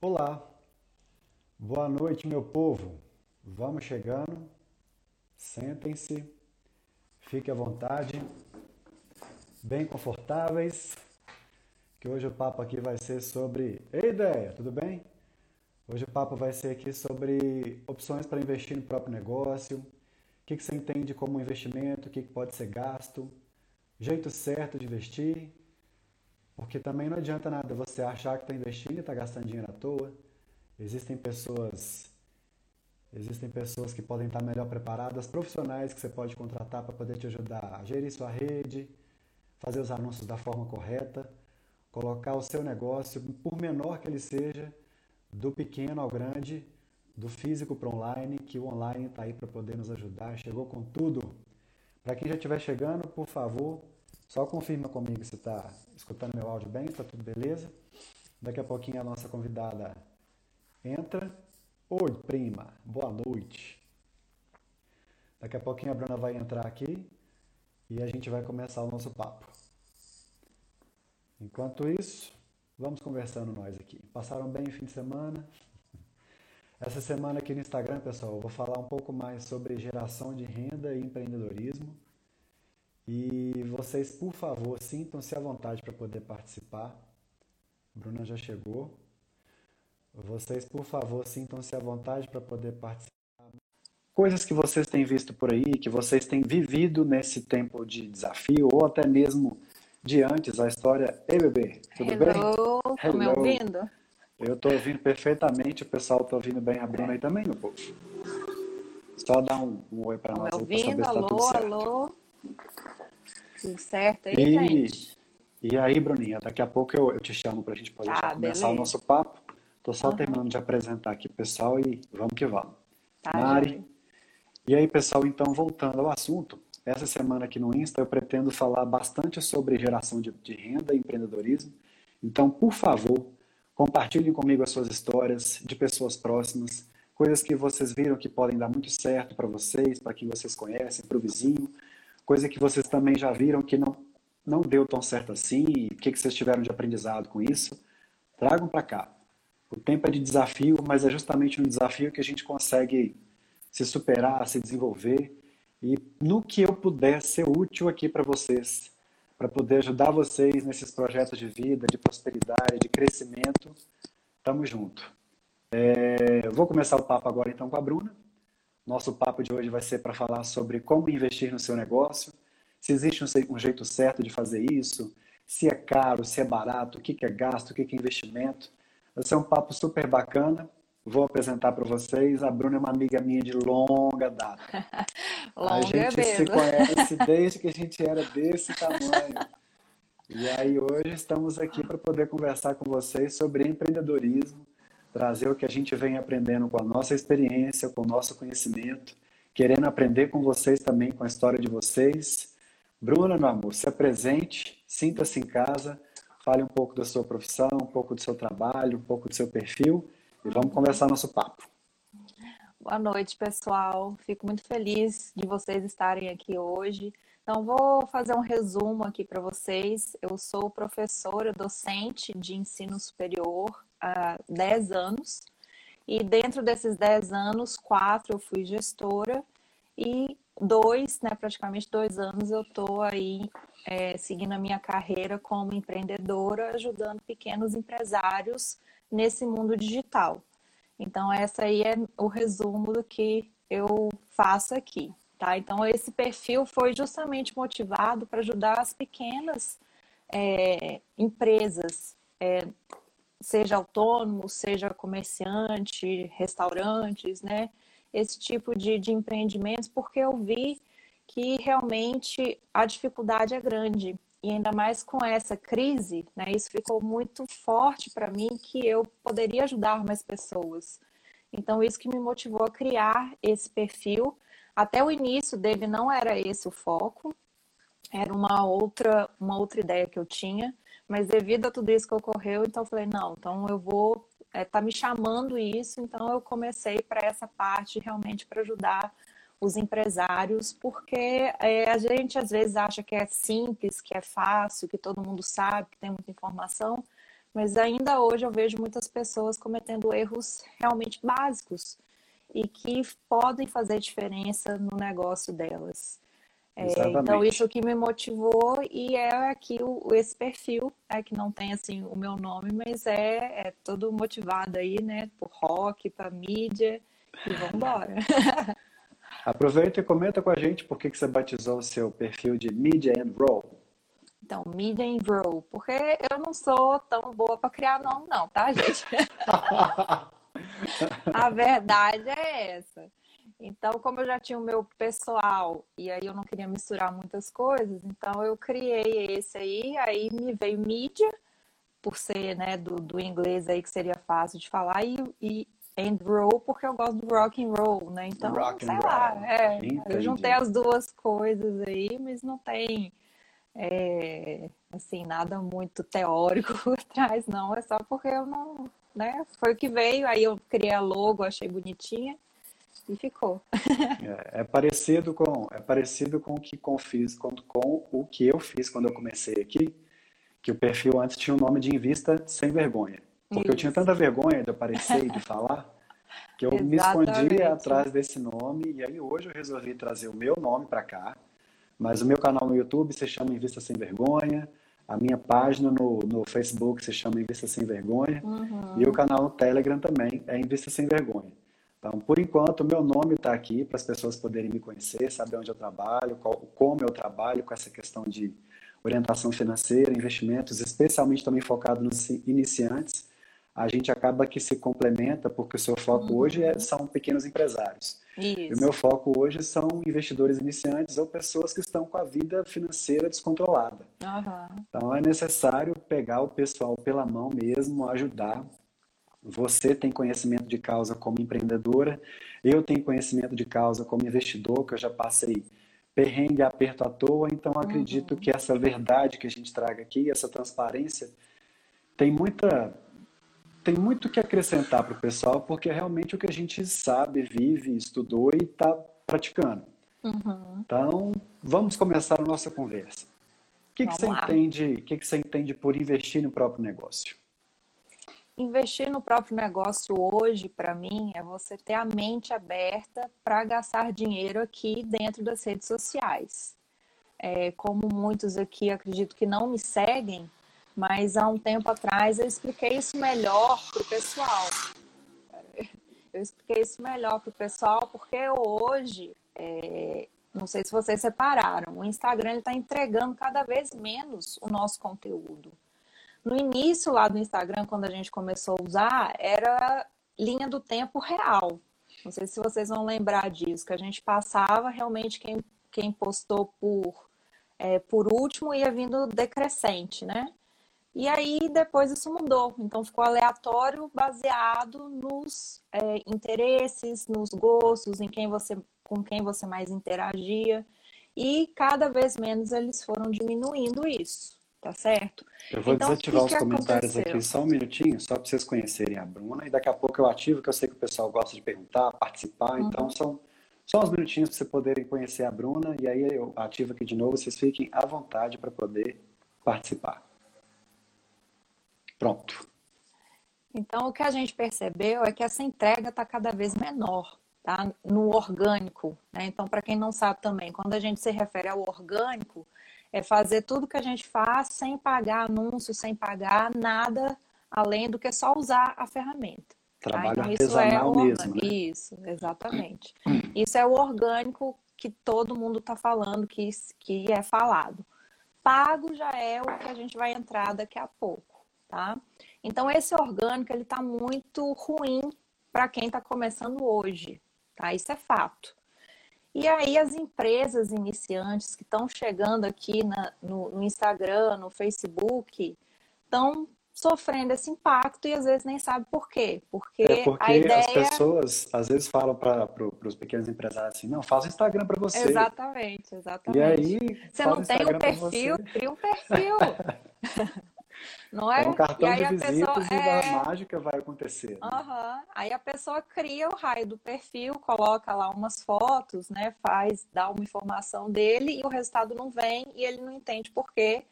Olá, boa noite, meu povo. Vamos chegando, sentem-se, fiquem à vontade, bem confortáveis, que hoje o papo aqui vai ser sobre. Ei, ideia, tudo bem? Hoje o papo vai ser aqui sobre opções para investir no próprio negócio, o que, que você entende como investimento, o que, que pode ser gasto, jeito certo de investir, porque também não adianta nada você achar que está investindo e está gastando dinheiro à toa. Existem pessoas Existem pessoas que podem estar melhor preparadas, profissionais que você pode contratar para poder te ajudar a gerir sua rede, fazer os anúncios da forma correta, colocar o seu negócio, por menor que ele seja, do pequeno ao grande, do físico para online, que o online está aí para poder nos ajudar. Chegou com tudo. Para quem já estiver chegando, por favor, só confirma comigo se está escutando meu áudio bem, está tudo beleza. Daqui a pouquinho a nossa convidada entra. Oi, prima, boa noite. Daqui a pouquinho a Bruna vai entrar aqui e a gente vai começar o nosso papo. Enquanto isso, vamos conversando nós aqui. Passaram bem o fim de semana? Essa semana aqui no Instagram, pessoal, eu vou falar um pouco mais sobre geração de renda e empreendedorismo. E vocês, por favor, sintam-se à vontade para poder participar. Bruna já chegou. Vocês, por favor, sintam-se à vontade para poder participar. Coisas que vocês têm visto por aí, que vocês têm vivido nesse tempo de desafio, ou até mesmo de antes, a história. Ei, bebê, tudo Hello, bem? tá me Hello. ouvindo? Eu estou ouvindo perfeitamente, o pessoal está ouvindo bem a Bruna aí também, meu povo. Só dá um, um oi para Tá nós ouvindo? saber se está tudo Alô, certo. alô? Tudo certo aí, E, gente? e aí, Bruninha, daqui a pouco eu, eu te chamo para a gente poder Tá, começar o nosso papo. Estou só Aham, terminando de apresentar aqui pessoal e vamos que vamos. tá, Mari, joia. e aí, pessoal, então, voltando ao assunto, essa semana aqui no Insta eu pretendo falar bastante sobre geração de, de renda e empreendedorismo. Então, por favor, compartilhem comigo as suas histórias de pessoas próximas, coisas que vocês viram que podem dar muito certo para vocês, para quem vocês conhecem, para o vizinho, coisa que vocês também já viram que não, não deu tão certo assim, e o que, que vocês tiveram de aprendizado com isso. Tragam para cá. O tempo é de desafio, mas é justamente no desafio que a gente consegue se superar, se desenvolver e no que eu puder ser útil aqui para vocês, para poder ajudar vocês nesses projetos de vida, de prosperidade, de crescimento, tamo junto. É, vou começar o papo agora então com a Bruna. Nosso papo de hoje vai ser para falar sobre como investir no seu negócio, se existe um se- jeito certo de fazer isso, se é caro, se é barato, o que que é gasto, o que que é investimento. Vai ser um papo super bacana. Vou apresentar para vocês. A Bruna é uma amiga minha de longa data. A Longa gente se mesmo. conhece desde que a gente era desse tamanho. E aí hoje estamos aqui para poder conversar com vocês sobre empreendedorismo, trazer o que a gente vem aprendendo com a nossa experiência, com o nosso conhecimento, querendo aprender com vocês também, com a história de vocês. Bruna, meu amor, se apresente, sinta-se em casa, fale um pouco da sua profissão, um pouco do seu trabalho, um pouco do seu perfil e vamos conversar nosso papo. Boa noite, pessoal. Fico muito feliz de vocês estarem aqui hoje. Então, vou fazer um resumo aqui para vocês. Eu sou professora, docente de ensino superior há 10 anos. E dentro desses 10 anos, quatro eu fui gestora e dois, né, praticamente dois anos, eu estou aí é, seguindo a minha carreira como empreendedora, ajudando pequenos empresários nesse mundo digital. Então, essa aí é o resumo do que eu faço aqui, tá? Então, esse perfil foi justamente motivado para ajudar as pequenas é, empresas, é, seja autônomo, seja comerciante, restaurantes, né? Esse tipo de, de empreendimentos, porque eu vi que realmente a dificuldade é grande. E ainda mais com essa crise, né? Isso ficou muito forte para mim que eu poderia ajudar mais pessoas. Então, isso que me motivou a criar esse perfil. Até o início dele não era esse o foco, era uma outra, uma outra ideia que eu tinha, mas devido a tudo isso que ocorreu, então eu falei, não, então eu vou, é, tá me chamando isso, então eu comecei para essa parte realmente para ajudar os empresários, porque é, a gente às vezes acha que é simples, que é fácil, que todo mundo sabe, que tem muita informação, mas ainda hoje eu vejo muitas pessoas cometendo erros realmente básicos e que podem fazer diferença no negócio delas. É, então, isso que me motivou e é aqui o, esse perfil, é que não tem assim o meu nome, mas é, é todo motivado aí, né, por rock, para mídia e vamos embora. Aproveita e comenta com a gente por que, que você batizou o seu perfil de Media and Roll. Então, Media and Roll, porque eu não sou tão boa para criar nome não, tá, gente? a verdade é essa. Então, como eu já tinha o meu pessoal e aí eu não queria misturar muitas coisas, então eu criei esse aí, aí me veio mídia, por ser né, do, do inglês aí que seria fácil de falar, e, e and roll porque eu gosto do rock and roll, né? Então, rock sei lá, é, eu juntei as duas coisas aí, mas não tem é, assim nada muito teórico por trás, não. É só porque eu não, né? Foi o que veio, aí eu criei a logo, achei bonitinha e ficou. é, é, parecido com é parecido com o que com, fiz, com, com o que eu fiz quando eu comecei aqui, que o perfil antes tinha o nome de Invista Sem Vergonha. Porque Isso. eu tinha tanta vergonha de aparecer e de falar, que eu me escondi atrás desse nome, e aí hoje eu resolvi trazer o meu nome para cá. Mas o meu canal no YouTube se chama Invista Sem Vergonha, a minha página no, no Facebook se chama Invista Sem Vergonha, uhum. e o canal no Telegram também é Invista Sem Vergonha. Então, por enquanto, o meu nome está aqui para as pessoas poderem me conhecer, saber onde eu trabalho, qual, como eu trabalho com essa questão de orientação financeira, investimentos, especialmente também focado nos iniciantes. A gente acaba que se complementa, porque o seu foco uhum. hoje é, são pequenos empresários. Isso. E o meu foco hoje são investidores iniciantes ou pessoas que estão com a vida financeira descontrolada. Uhum. Então é necessário pegar o pessoal pela mão mesmo, ajudar, você tem conhecimento de causa como empreendedora, eu tenho conhecimento de causa como investidor, que eu já passei perrengue, aperto à toa, então acredito uhum. que essa verdade que a gente traga aqui, essa transparência, tem muita tem muito que acrescentar para o pessoal, porque é realmente o que a gente sabe, vive, estudou e está praticando. Uhum. Então, vamos começar a nossa conversa. O que, que você entende? O que, que você entende por investir no próprio negócio? Investir no próprio negócio hoje, para mim, é você ter a mente aberta para gastar dinheiro aqui dentro das redes sociais. É, como muitos aqui acredito que não me seguem, mas há um tempo atrás eu expliquei isso melhor para o pessoal. Eu expliquei isso melhor para o pessoal porque hoje, é, não sei se vocês separaram, o Instagram está entregando cada vez menos o nosso conteúdo. No início lá do Instagram, quando a gente começou a usar, era linha do tempo real. Não sei se vocês vão lembrar disso, que a gente passava realmente quem, quem postou por, é, por último ia vindo decrescente, né? E aí depois isso mudou. Então ficou aleatório, baseado nos é, interesses, nos gostos, em quem você, com quem você mais interagia. E cada vez menos eles foram diminuindo isso tá certo? Eu vou então, desativar que os que comentários aconteceu? aqui só um minutinho, só para vocês conhecerem a Bruna, e daqui a pouco eu ativo, que eu sei que o pessoal gosta de perguntar, participar, uhum. então são só uns minutinhos para vocês poderem conhecer a Bruna, e aí eu ativo aqui de novo, vocês fiquem à vontade para poder participar. Pronto. Então, o que a gente percebeu é que essa entrega está cada vez menor, tá? No orgânico, né? Então, para quem não sabe também, quando a gente se refere ao orgânico, é fazer tudo que a gente faz sem pagar anúncio, sem pagar nada além do que só usar a ferramenta. Trabalho tá? então, artesanal isso é mesmo. Né? Isso, exatamente. Isso é o orgânico que todo mundo está falando, que, que é falado. Pago já é o que a gente vai entrar daqui a pouco, tá? Então, esse orgânico, ele está muito ruim para quem está começando hoje, tá? Isso é fato. E aí as empresas iniciantes que estão chegando aqui na, no, no, Instagram, no Facebook, estão sofrendo esse impacto e às vezes nem sabe por quê. Porque, é porque a ideia... as pessoas às vezes falam para pro, os pequenos empresários assim, não, faz o Instagram para você. Exatamente, exatamente. E aí, você não tem o um perfil, cria um perfil. Não é? é um cartão de visitas pessoa, e é... a mágica vai acontecer. Né? Uhum. Aí a pessoa cria o raio do perfil, coloca lá umas fotos, né? Faz, dá uma informação dele e o resultado não vem e ele não entende por quê.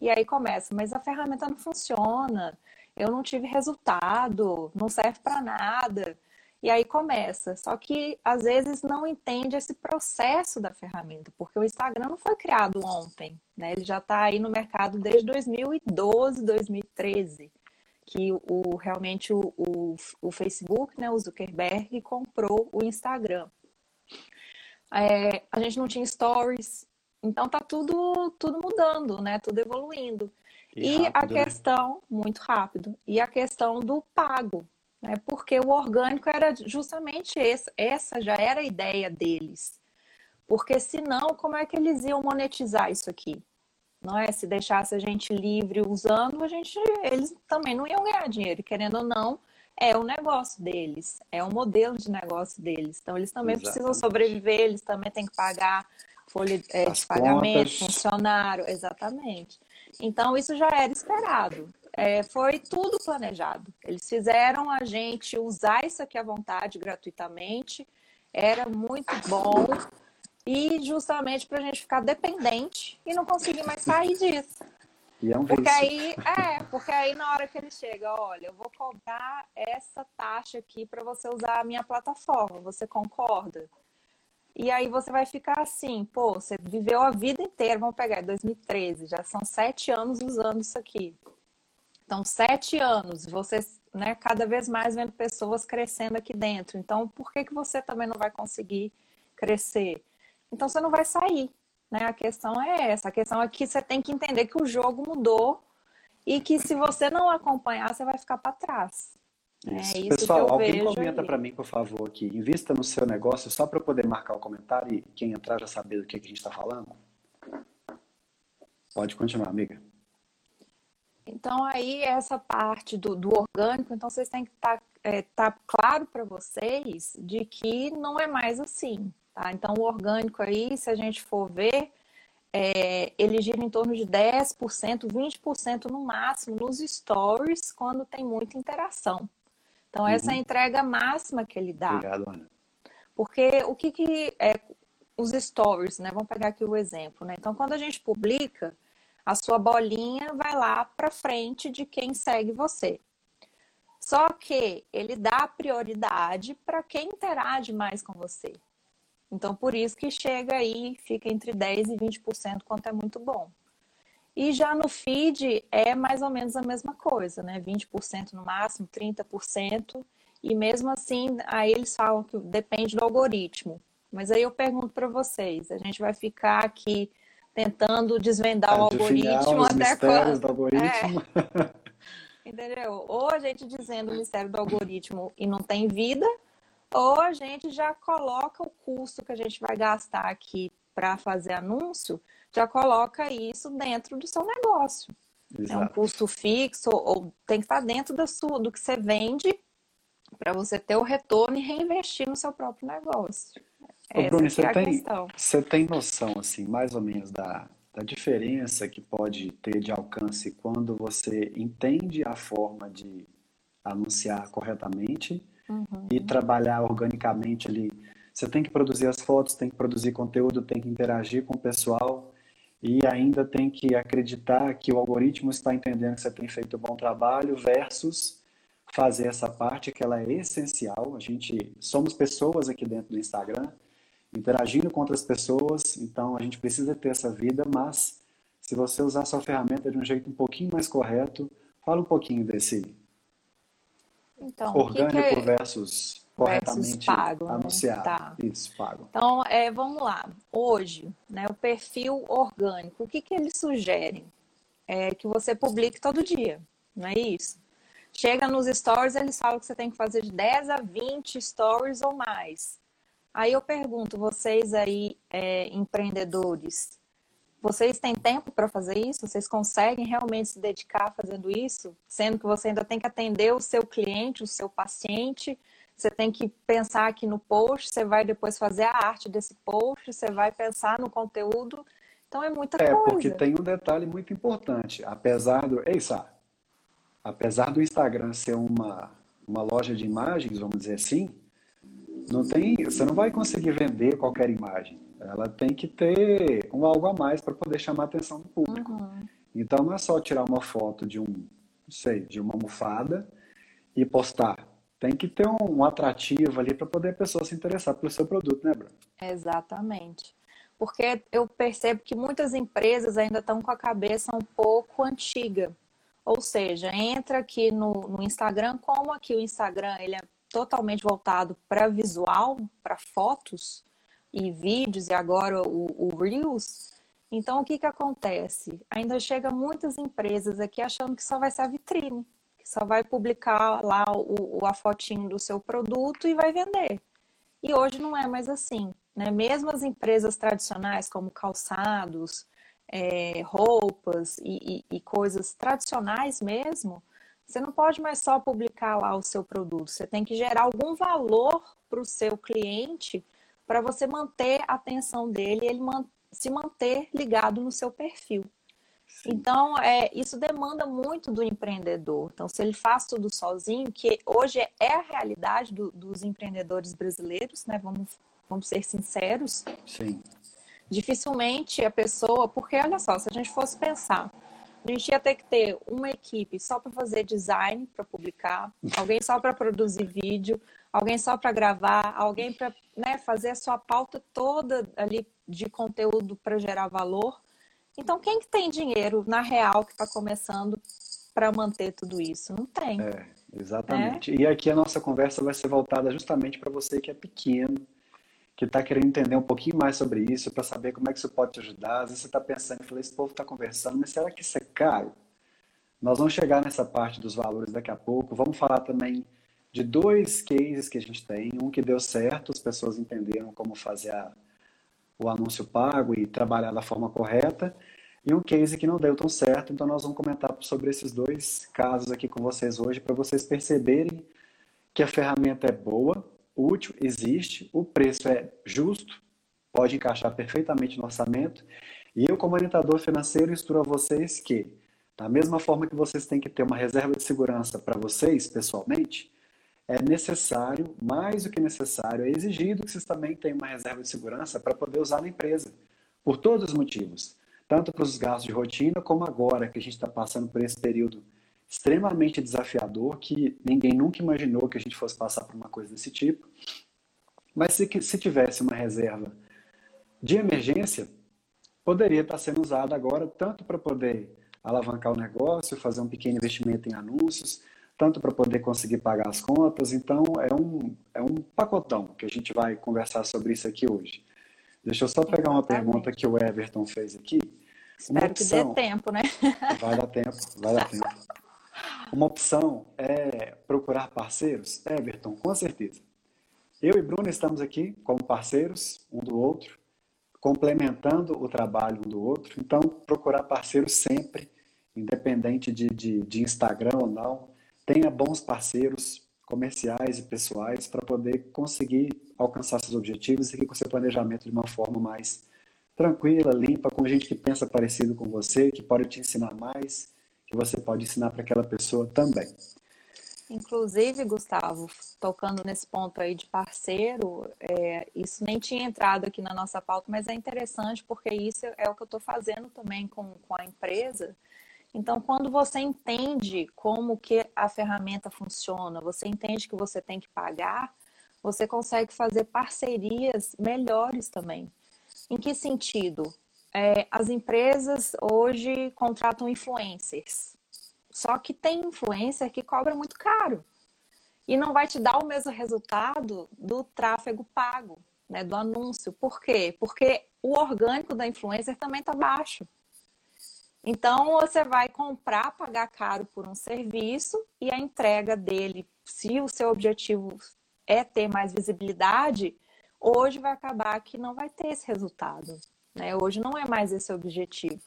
E aí começa, mas a ferramenta não funciona. eu não tive resultado, não serve para nada. E aí começa. Só que às vezes não entende esse processo da ferramenta, porque o Instagram não foi criado ontem, né? Ele já está aí no mercado desde 2012, 2013, que o, realmente o, o, o Facebook, né, o Zuckerberg, comprou o Instagram. É, a gente não tinha stories, então tá tudo, tudo mudando, né? Tudo evoluindo. E, e rápido, a né? questão, né? muito rápido, e a questão do pago, né? Porque o orgânico era justamente esse, essa já era a ideia deles. Porque senão, como é que eles iam monetizar isso aqui? Não é? Se deixasse a gente livre usando, a gente, eles também não iam ganhar dinheiro, querendo ou não, é o negócio deles, é o modelo de negócio deles. Então, eles também Exatamente. precisam sobreviver, eles também têm que pagar folha é, de pagamento, contas. funcionário, exatamente. Então, isso já era esperado. É, foi tudo planejado. Eles fizeram a gente usar isso aqui à vontade, gratuitamente. Era muito bom. E justamente para a gente ficar dependente e não conseguir mais sair disso. E é um porque aí, é, porque aí na hora que ele chega, olha, eu vou cobrar essa taxa aqui para você usar a minha plataforma, você concorda? E aí você vai ficar assim, pô, você viveu a vida inteira, vamos pegar 2013, já são sete anos usando isso aqui. Então, sete anos, você, né, cada vez mais vendo pessoas crescendo aqui dentro. Então, por que, que você também não vai conseguir crescer? Então, você não vai sair. Né? A questão é essa. A questão é que você tem que entender que o jogo mudou e que se você não acompanhar, você vai ficar para trás. Isso. É isso Pessoal, alguém comenta para mim, por favor, aqui. Invista no seu negócio só para poder marcar o comentário e quem entrar já saber do que, que a gente está falando. Pode continuar, amiga. Então, aí, essa parte do, do orgânico, então vocês têm que estar tá, é, tá claro para vocês de que não é mais assim. Tá? Então, o orgânico aí, se a gente for ver, é, ele gira em torno de 10%, 20% no máximo nos stories, quando tem muita interação. Então, uhum. essa é a entrega máxima que ele dá. Obrigado, Ana. Porque o que, que é os stories, né? Vamos pegar aqui o exemplo, né? Então, quando a gente publica, a sua bolinha vai lá para frente de quem segue você. Só que ele dá prioridade para quem interage mais com você. Então, por isso que chega aí, fica entre 10% e 20%, quanto é muito bom. E já no feed é mais ou menos a mesma coisa, né? 20% no máximo, 30%. E mesmo assim, aí eles falam que depende do algoritmo. Mas aí eu pergunto para vocês, a gente vai ficar aqui tentando desvendar o algoritmo até quando? Do algoritmo. É. Entendeu? Ou a gente dizendo o mistério do algoritmo e não tem vida, ou a gente já coloca o custo que a gente vai gastar aqui para fazer anúncio, já coloca isso dentro do seu negócio. Exato. É um custo fixo, ou tem que estar dentro da sua, do que você vende para você ter o retorno e reinvestir no seu próprio negócio. Ô, Bruno, você, é tem, você tem noção, assim, mais ou menos, da, da diferença que pode ter de alcance quando você entende a forma de anunciar corretamente uhum. e trabalhar organicamente ali. Você tem que produzir as fotos, tem que produzir conteúdo, tem que interagir com o pessoal e ainda tem que acreditar que o algoritmo está entendendo que você tem feito um bom trabalho versus fazer essa parte que ela é essencial. A gente somos pessoas aqui dentro do Instagram, interagindo com outras pessoas, então a gente precisa ter essa vida, mas se você usar sua ferramenta de um jeito um pouquinho mais correto, fala um pouquinho desse então, orgânico que que é... versus corretamente pago, né? anunciado. Tá. Isso, pago. Então, é, vamos lá. Hoje, né, o perfil orgânico, o que, que eles sugerem? É que você publique todo dia, não é isso? Chega nos stories, eles falam que você tem que fazer de 10 a 20 stories ou mais. Aí eu pergunto, vocês aí, é, empreendedores, vocês têm tempo para fazer isso? Vocês conseguem realmente se dedicar fazendo isso? Sendo que você ainda tem que atender o seu cliente, o seu paciente, você tem que pensar aqui no post, você vai depois fazer a arte desse post, você vai pensar no conteúdo. Então é muita é, coisa. É, porque tem um detalhe muito importante. Apesar do. Ei, Sá, apesar do Instagram ser uma, uma loja de imagens, vamos dizer assim, não tem, você não vai conseguir vender qualquer imagem. Ela tem que ter um algo a mais para poder chamar a atenção do público. Uhum. Então não é só tirar uma foto de um sei, de uma almofada e postar. Tem que ter um, um atrativo ali para poder a pessoa se interessar pelo seu produto, né, Bruno? Exatamente. Porque eu percebo que muitas empresas ainda estão com a cabeça um pouco antiga. Ou seja, entra aqui no, no Instagram, como aqui o Instagram ele é totalmente voltado para visual, para fotos e vídeos, e agora o, o Reels, então, o que, que acontece? Ainda chega muitas empresas aqui achando que só vai ser a vitrine, que só vai publicar lá o, o, a fotinho do seu produto e vai vender. E hoje não é mais assim. Né? Mesmo as empresas tradicionais, como calçados, é, roupas e, e, e coisas tradicionais mesmo, você não pode mais só publicar lá o seu produto. Você tem que gerar algum valor para o seu cliente para você manter a atenção dele e ele se manter ligado no seu perfil. Sim. Então, é, isso demanda muito do empreendedor. Então, se ele faz tudo sozinho, que hoje é a realidade do, dos empreendedores brasileiros, né? Vamos, vamos ser sinceros. Sim. Dificilmente a pessoa, porque olha só, se a gente fosse pensar, a gente ia ter que ter uma equipe só para fazer design, para publicar, alguém só para produzir vídeo, alguém só para gravar, alguém para né, fazer a sua pauta toda ali de conteúdo para gerar valor. Então, quem que tem dinheiro na real que está começando para manter tudo isso? Não tem. É, exatamente. É? E aqui a nossa conversa vai ser voltada justamente para você que é pequeno, que está querendo entender um pouquinho mais sobre isso, para saber como é que isso pode te ajudar. Às vezes você está pensando, falei, esse povo está conversando, mas será que isso é caro? Nós vamos chegar nessa parte dos valores daqui a pouco. Vamos falar também de dois cases que a gente tem. Um que deu certo, as pessoas entenderam como fazer a, o anúncio pago e trabalhar da forma correta. E um case que não deu tão certo, então nós vamos comentar sobre esses dois casos aqui com vocês hoje, para vocês perceberem que a ferramenta é boa, útil, existe, o preço é justo, pode encaixar perfeitamente no orçamento. E eu, como orientador financeiro, instruo a vocês que, da mesma forma que vocês têm que ter uma reserva de segurança para vocês, pessoalmente, é necessário, mais do que necessário, é exigido que vocês também tenham uma reserva de segurança para poder usar na empresa, por todos os motivos. Tanto para os gastos de rotina, como agora que a gente está passando por esse período extremamente desafiador, que ninguém nunca imaginou que a gente fosse passar por uma coisa desse tipo. Mas se, se tivesse uma reserva de emergência, poderia estar sendo usada agora tanto para poder alavancar o negócio, fazer um pequeno investimento em anúncios, tanto para poder conseguir pagar as contas. Então, é um, é um pacotão que a gente vai conversar sobre isso aqui hoje. Deixa eu só pegar uma pergunta que o Everton fez aqui. Espero opção, que dê tempo, né? Vai dar tempo, vai dar tempo. Uma opção é procurar parceiros? Everton, com certeza. Eu e Bruno estamos aqui como parceiros um do outro, complementando o trabalho um do outro. Então, procurar parceiros sempre, independente de, de, de Instagram ou não, tenha bons parceiros comerciais e pessoais para poder conseguir alcançar seus objetivos e com seu planejamento de uma forma mais tranquila, limpa, com gente que pensa parecido com você, que pode te ensinar mais, você pode ensinar para aquela pessoa também. Inclusive, Gustavo, tocando nesse ponto aí de parceiro, é, isso nem tinha entrado aqui na nossa pauta, mas é interessante porque isso é o que eu estou fazendo também com, com a empresa. Então, quando você entende como que a ferramenta funciona, você entende que você tem que pagar, você consegue fazer parcerias melhores também. Em que sentido? É, as empresas hoje contratam influencers. Só que tem influencer que cobra muito caro. E não vai te dar o mesmo resultado do tráfego pago, né, do anúncio. Por quê? Porque o orgânico da influencer também está baixo. Então, você vai comprar, pagar caro por um serviço e a entrega dele, se o seu objetivo é ter mais visibilidade, hoje vai acabar que não vai ter esse resultado. Né? Hoje não é mais esse o objetivo.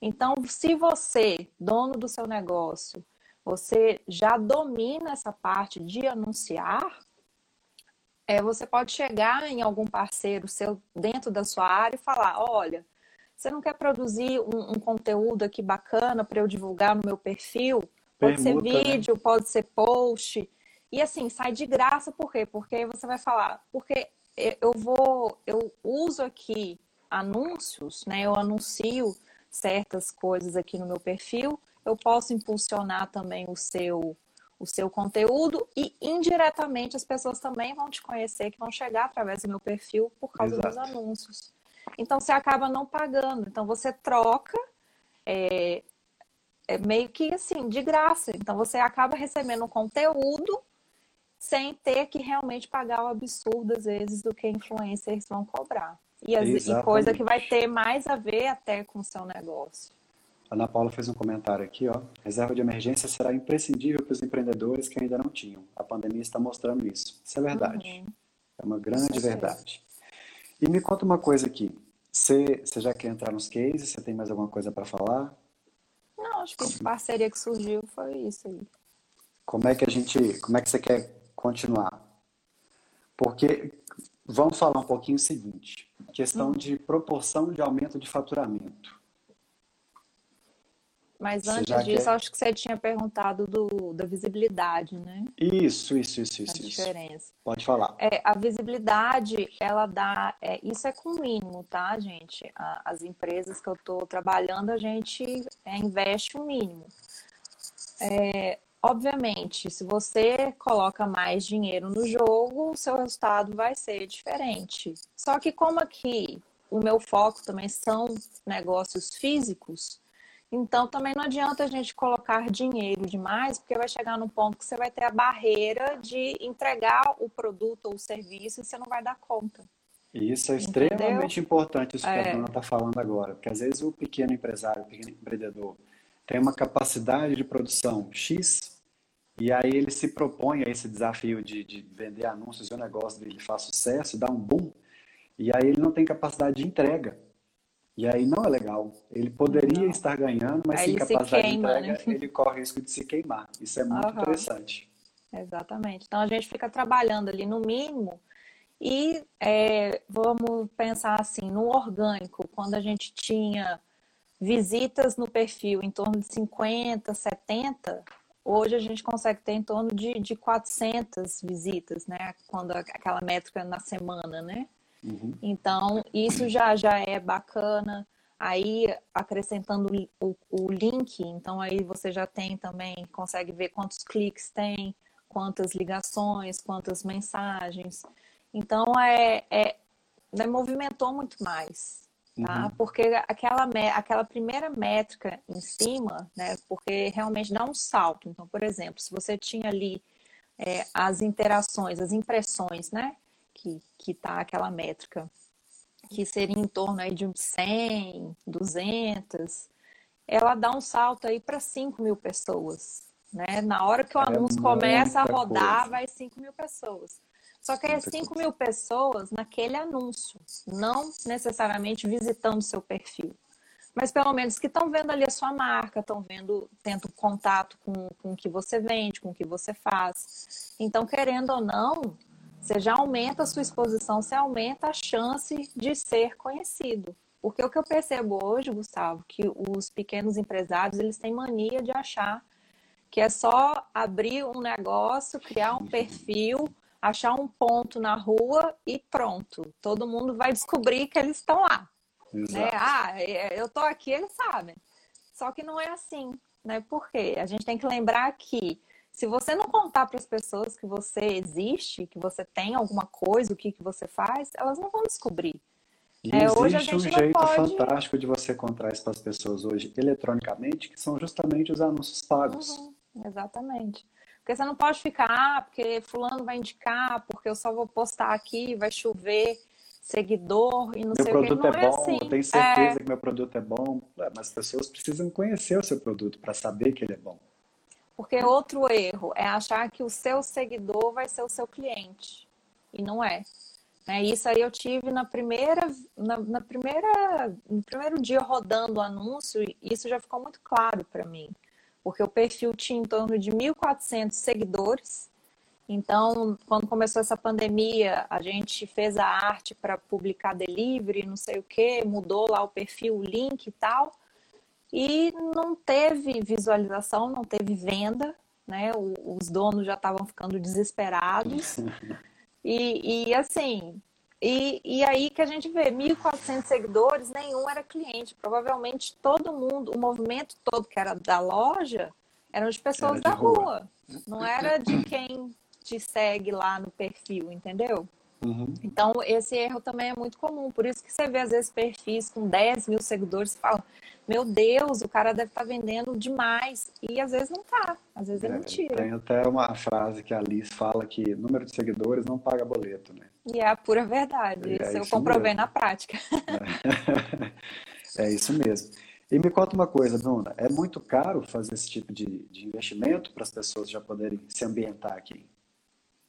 Então, se você, dono do seu negócio, você já domina essa parte de anunciar, é, você pode chegar em algum parceiro seu dentro da sua área e falar: olha, você não quer produzir um, um conteúdo aqui bacana para eu divulgar no meu perfil? Pode Permuta, ser né? vídeo, né? pode ser post. E assim, sai de graça, por quê? Porque você vai falar, porque eu vou, eu uso aqui anúncios, né? Eu anuncio certas coisas aqui no meu perfil, eu posso impulsionar também o seu o seu conteúdo e indiretamente as pessoas também vão te conhecer, que vão chegar através do meu perfil por causa Exato. dos anúncios. Então você acaba não pagando. Então você troca é, é meio que assim, de graça. Então você acaba recebendo um conteúdo sem ter que realmente pagar o absurdo, às vezes, do que influencers vão cobrar. E, as, e coisa que vai ter mais a ver até com o seu negócio. A Ana Paula fez um comentário aqui, ó. Reserva de emergência será imprescindível para os empreendedores que ainda não tinham. A pandemia está mostrando isso. Isso é verdade. Uhum. É uma grande verdade. E me conta uma coisa aqui. Você, você já quer entrar nos cases? Você tem mais alguma coisa para falar? Não, acho que a parceria que surgiu foi isso aí. Como é que a gente, como é que você quer continuar? Porque vamos falar um pouquinho o seguinte, questão de proporção de aumento de faturamento. Mas antes disso, quer... acho que você tinha perguntado do, da visibilidade, né? Isso, isso, isso, isso. A diferença. Pode falar. É, a visibilidade, ela dá. É, isso é com mínimo, tá, gente? As empresas que eu estou trabalhando, a gente é, investe o um mínimo. É, obviamente, se você coloca mais dinheiro no jogo, o seu resultado vai ser diferente. Só que, como aqui o meu foco também são negócios físicos então, também não adianta a gente colocar dinheiro demais, porque vai chegar num ponto que você vai ter a barreira de entregar o produto ou o serviço e você não vai dar conta. Isso é extremamente Entendeu? importante, isso que é. a Bruna está falando agora, porque às vezes o pequeno empresário, o pequeno empreendedor, tem uma capacidade de produção X, e aí ele se propõe a esse desafio de, de vender anúncios e o negócio dele faz sucesso, dá um boom, e aí ele não tem capacidade de entrega. E aí não é legal. Ele poderia não. estar ganhando, mas sem capacidade queima, de entrega, né? ele corre o risco de se queimar. Isso é muito uhum. interessante. Exatamente. Então a gente fica trabalhando ali no mínimo e é, vamos pensar assim, no orgânico, quando a gente tinha visitas no perfil em torno de 50, 70, hoje a gente consegue ter em torno de, de 400 visitas, né? Quando aquela métrica na semana, né? Uhum. Então, isso já, já é bacana. Aí, acrescentando o, o link, então aí você já tem também, consegue ver quantos cliques tem, quantas ligações, quantas mensagens. Então, é, é né, movimentou muito mais, tá? Uhum. Porque aquela, aquela primeira métrica em cima, né? Porque realmente dá um salto. Então, por exemplo, se você tinha ali é, as interações, as impressões, né? que que tá aquela métrica, que seria em torno aí de uns 100, 200, ela dá um salto aí para 5 mil pessoas. Né? Na hora que o é anúncio começa a rodar, coisa. vai 5 mil pessoas. Só que é 5 mil pessoas naquele anúncio, não necessariamente visitando seu perfil. Mas pelo menos que estão vendo ali a sua marca, estão vendo, tendo contato com, com o que você vende, com o que você faz. Então, querendo ou não, você já aumenta a sua exposição, você aumenta a chance de ser conhecido. Porque o que eu percebo hoje, Gustavo, que os pequenos empresários, eles têm mania de achar que é só abrir um negócio, criar um perfil, achar um ponto na rua e pronto. Todo mundo vai descobrir que eles estão lá. Né? Ah, é, eu estou aqui, eles sabem. Só que não é assim, né? Por quê? A gente tem que lembrar que se você não contar para as pessoas que você existe, que você tem alguma coisa, o que, que você faz, elas não vão descobrir. E é, existe hoje a gente um jeito pode... fantástico de você contar isso para as pessoas hoje, eletronicamente, que são justamente os anúncios pagos. Uhum, exatamente. Porque você não pode ficar, porque fulano vai indicar, porque eu só vou postar aqui, vai chover seguidor e não meu sei o que. Meu produto é, é bom, assim. eu tenho certeza é... que meu produto é bom. É, mas as pessoas precisam conhecer o seu produto para saber que ele é bom. Porque outro erro é achar que o seu seguidor vai ser o seu cliente. E não é. é isso aí eu tive na primeira, na, na, primeira, no primeiro dia rodando o anúncio, isso já ficou muito claro para mim. Porque o perfil tinha em torno de 1.400 seguidores. Então, quando começou essa pandemia, a gente fez a arte para publicar delivery, não sei o que, mudou lá o perfil, o link e tal e não teve visualização, não teve venda, né? os donos já estavam ficando desesperados. E, e assim, E, e aí que a gente vê 1.400 seguidores, nenhum era cliente. Provavelmente todo mundo, o movimento todo que era da loja, eram de pessoas de da rua. rua. Não era de quem te segue lá no perfil, entendeu? Uhum. Então, esse erro também é muito comum. Por isso que você vê, às vezes, perfis com 10 mil seguidores e fala: Meu Deus, o cara deve estar tá vendendo demais. E às vezes não tá, às vezes é, é mentira. Tem até uma frase que a Alice fala que número de seguidores não paga boleto, né? E é a pura verdade. É isso, isso eu comprovei mesmo. na prática. É. é isso mesmo. E me conta uma coisa, Bruna, é muito caro fazer esse tipo de, de investimento para as pessoas já poderem se ambientar aqui?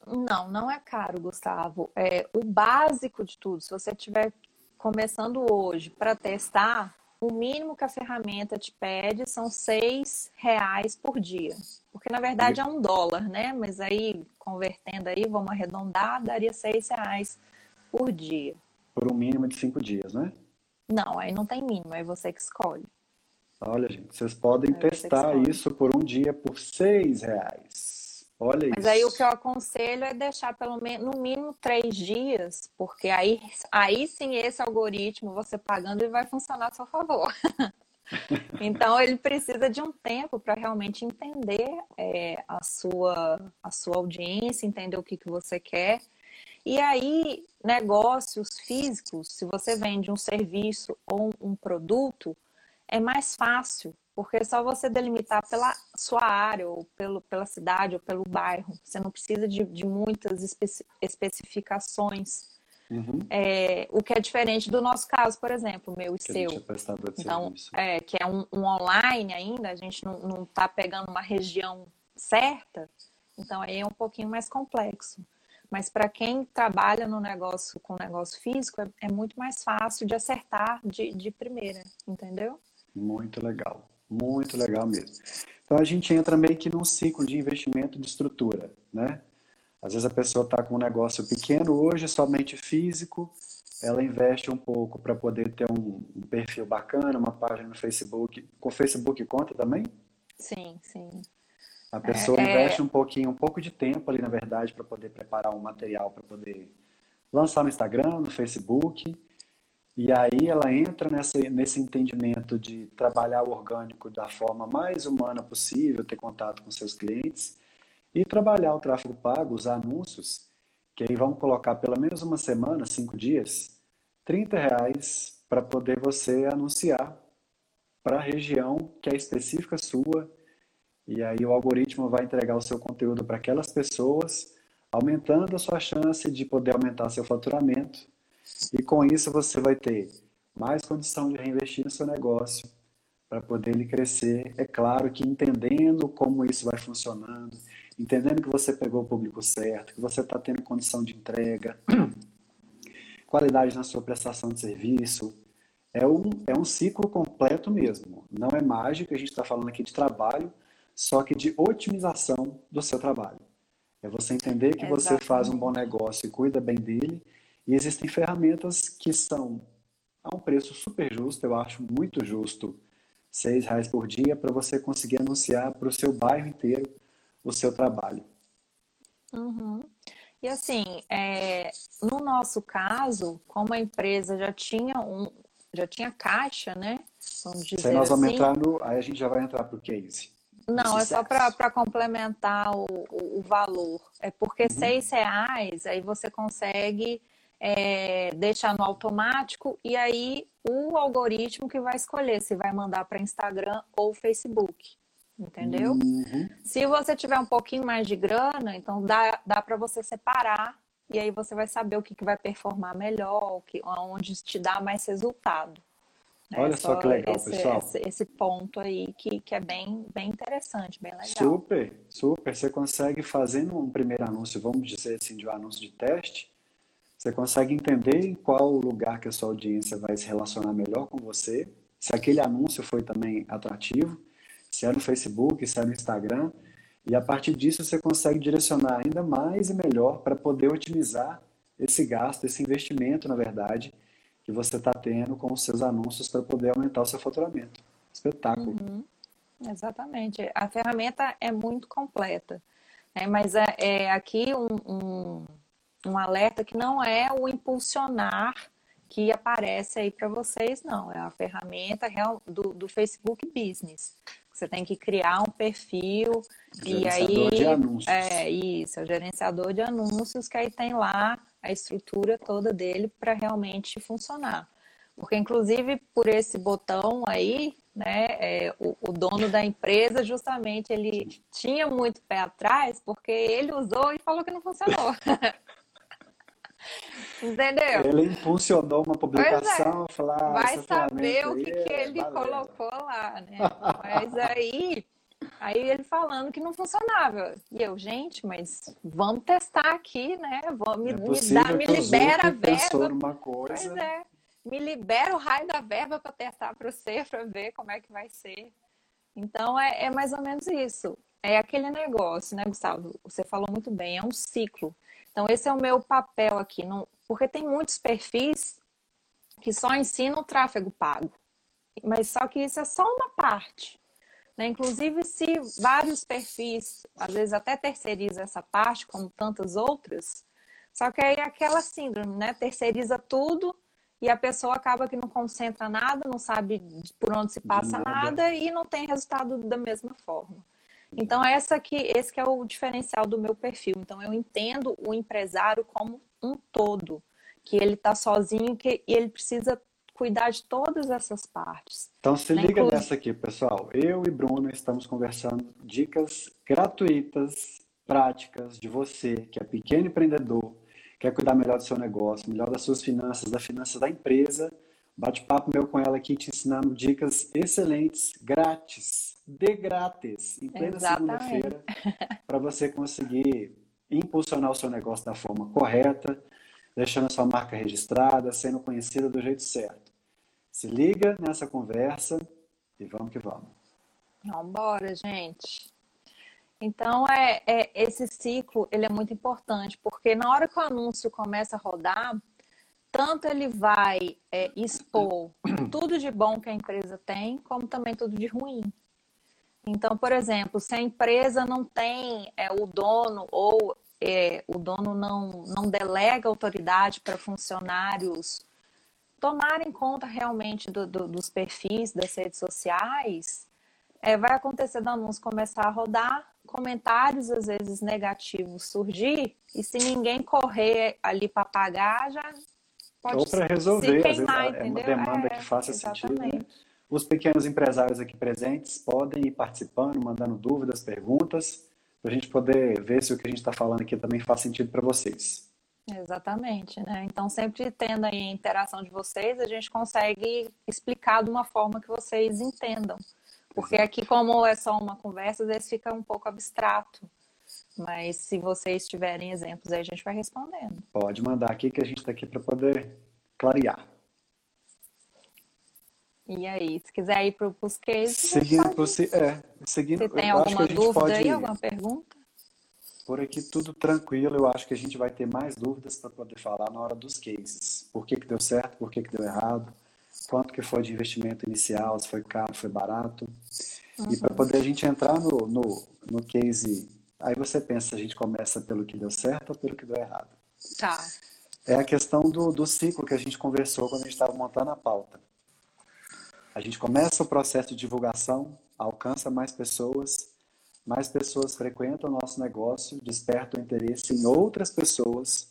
Não, não é caro, Gustavo. É o básico de tudo. Se você estiver começando hoje para testar, o mínimo que a ferramenta te pede são seis reais por dia. Porque na verdade é um dólar, né? Mas aí, convertendo aí, vamos arredondar, daria seis reais por dia. Por um mínimo de cinco dias, né? Não, aí não tem mínimo, é você que escolhe. Olha, gente, vocês podem é testar isso por um dia por seis reais. Olha Mas isso. aí o que eu aconselho é deixar pelo menos no mínimo três dias, porque aí, aí sim esse algoritmo você pagando ele vai funcionar a seu favor. então ele precisa de um tempo para realmente entender é, a, sua, a sua audiência, entender o que, que você quer. E aí, negócios físicos, se você vende um serviço ou um produto, é mais fácil, porque é só você delimitar pela sua área, ou pelo, pela cidade, ou pelo bairro. Você não precisa de, de muitas especi especificações. Uhum. É, o que é diferente do nosso caso, por exemplo, meu e que seu. É então, é, que é um, um, online ainda, a gente não está pegando uma região certa, então aí é um pouquinho mais complexo. Mas para quem trabalha no negócio com negócio físico, é, é muito mais fácil de acertar de, de primeira, entendeu? Muito legal, muito legal mesmo. Então a gente entra meio que num ciclo de investimento de estrutura, né? Às vezes a pessoa está com um negócio pequeno hoje, somente físico, ela investe um pouco para poder ter um, um, perfil bacana, uma página no Facebook. Com Facebook conta também? Sim, sim. A pessoa é, é investe é... um pouquinho, um pouco de tempo ali, na verdade, para poder preparar um material para poder lançar no Instagram, no Facebook. E aí ela entra nessa, nesse entendimento de trabalhar o orgânico da forma mais humana possível, ter contato com seus clientes e trabalhar o tráfego pago, os anúncios, que aí vão colocar pelo menos uma semana, cinco dias, 30 reais para poder você anunciar para a região que é específica sua. E aí o algoritmo vai entregar o seu conteúdo para aquelas pessoas, aumentando a sua chance de poder aumentar seu faturamento e com isso você vai ter mais condição de reinvestir no seu negócio para poder ele crescer. É claro que entendendo como isso vai funcionando, entendendo que você pegou o público certo, que você está tendo condição de entrega, qualidade na sua prestação de serviço. É um, é um ciclo completo mesmo. Não é mágica, a gente está falando aqui de trabalho, só que de otimização do seu trabalho. É você entender que Exatamente. você faz um bom negócio e cuida bem dele e existem ferramentas que são a um preço super justo, eu acho muito justo, seis reais por dia para você conseguir anunciar para o seu bairro inteiro o seu trabalho. Uhum. E assim, é, no nosso caso, como a empresa já tinha um, já tinha caixa, né? Vamos dizer Se nós vamos assim. entrar no, aí a gente já vai entrar para o case. Não, é só para complementar o, o, o, valor. É porque uhum. seis reais aí você consegue é, deixar no automático e aí o algoritmo que vai escolher se vai mandar para Instagram ou Facebook. Entendeu? Uhum. Se você tiver um pouquinho mais de grana, então dá, dá para você separar e aí você vai saber o que, que vai performar melhor, o que, onde te dá mais resultado. Né? Olha só, só que legal, esse, pessoal. Esse, esse, ponto aí que, que é bem, bem interessante, bem legal. Super, super. Você consegue fazendo um primeiro anúncio, vamos dizer assim, de um anúncio de teste, você consegue entender em qual lugar que a sua audiência vai se relacionar melhor com você, se aquele anúncio foi também atrativo, se é no Facebook, se é no Instagram, e a partir disso você consegue direcionar ainda mais e melhor para poder otimizar esse gasto, esse investimento, na verdade, que você está tendo com os seus anúncios para poder aumentar o seu faturamento. Espetáculo. Uhum. Exatamente. A ferramenta é muito completa. Né? Mas é, é aqui um, um um alerta que não é o impulsionar que aparece aí para vocês, não. É a ferramenta real do, do Facebook Business. Você tem que criar um perfil e aí de anúncios. é isso, é o gerenciador de anúncios que aí tem lá a estrutura toda dele para realmente funcionar. Porque inclusive por esse botão aí, né, é, o, o, dono da empresa justamente ele tinha muito pé atrás porque ele usou e falou que não funcionou. Entendeu? Ele impulsionou uma publicação, é. falar, ah, vai saber o que, que ele colocou lá, né? Mas aí, aí ele falando que não funcionava. E eu, gente, mas vamos testar aqui, né? Vamos, me, é me, dá, me libera a verba. Numa coisa. Pois é. Me libera o raio da verba para testar para você, para ver como é que vai ser. Então é, é mais ou menos isso. É aquele negócio, né, Gustavo? Você falou muito bem, é um ciclo. Então, esse é o meu papel aqui, não, porque tem muitos perfis que só ensinam o tráfego pago, mas só que isso é só uma parte. Né? Inclusive, se vários perfis, às vezes até terceirizam essa parte, como tantas outras, só que aí é aquela síndrome, né? Terceiriza tudo e a pessoa acaba que não concentra nada, não sabe por onde se passa nada. nada e não tem resultado da mesma forma. Então, essa que, esse que é o diferencial do meu perfil. Então, eu entendo o empresário como um todo, que ele está sozinho que, e ele precisa cuidar de todas essas partes. Então, se né? liga nessa aqui, pessoal. Eu e Bruno estamos conversando dicas gratuitas, práticas de você, que é pequeno empreendedor, quer cuidar melhor do seu negócio, melhor das suas finanças, da finança da empresa. Bate-papo meu com ela aqui, te ensinando dicas excelentes, grátis de grátis, em plena segunda-feira, para você conseguir impulsionar o seu negócio da forma correta, deixando a sua marca registrada, sendo conhecida do jeito certo. Se liga nessa conversa e vamos que vamos. Embora, gente. Então, é, é, esse ciclo ele é muito importante, porque na hora que o anúncio começa a rodar, tanto ele vai é, expor tudo de bom que a empresa tem, como também tudo de ruim. Então, por exemplo, se a empresa não tem é, o dono ou é, o dono não, não delega autoridade para funcionários tomarem conta realmente do, do, dos perfis das redes sociais, é, vai acontecer do anúncio começar a rodar, comentários às vezes negativos surgir, e se ninguém correr ali para pagar, já pode Ou para resolver, às vezes é uma demanda é, que faça exatamente. sentido. Né? Os pequenos empresários aqui presentes podem ir participando, mandando dúvidas, perguntas, para a gente poder ver se o que a gente está falando aqui também faz sentido para vocês. Exatamente, né? Então, sempre tendo aí a interação de vocês, a gente consegue explicar de uma forma que vocês entendam. Porque aqui, como é só uma conversa, às vezes fica um pouco abstrato. Mas se vocês tiverem exemplos aí, a gente vai respondendo. Pode mandar aqui que a gente está aqui para poder clarear. E aí, se quiser ir para os cases. Seguindo, você, é, seguindo, Você tem alguma dúvida aí, alguma pergunta? Por aqui tudo tranquilo, eu acho que a gente vai ter mais dúvidas para poder falar na hora dos cases. Por que, que deu certo, por que, que deu errado, quanto que foi de investimento inicial, se foi caro, foi barato. Uhum. E para poder a gente entrar no, no, no case, aí você pensa, a gente começa pelo que deu certo ou pelo que deu errado. Tá. É a questão do, do ciclo que a gente conversou quando a gente estava montando a pauta. A gente começa o processo de divulgação, alcança mais pessoas, mais pessoas frequentam o nosso negócio, despertam interesse em outras pessoas,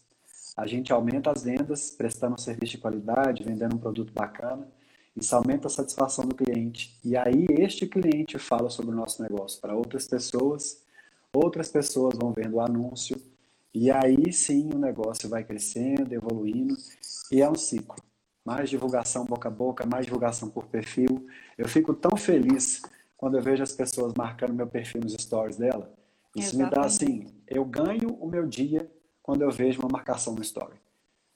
a gente aumenta as vendas, prestando um serviço de qualidade, vendendo um produto bacana, isso aumenta a satisfação do cliente. E aí este cliente fala sobre o nosso negócio para outras pessoas, outras pessoas vão vendo o anúncio, e aí sim o negócio vai crescendo, evoluindo, e é um ciclo mais divulgação boca a boca, mais divulgação por perfil. Eu fico tão feliz quando eu vejo as pessoas marcando meu perfil nos stories dela. Isso Exatamente. me dá assim, eu ganho o meu dia quando eu vejo uma marcação no story.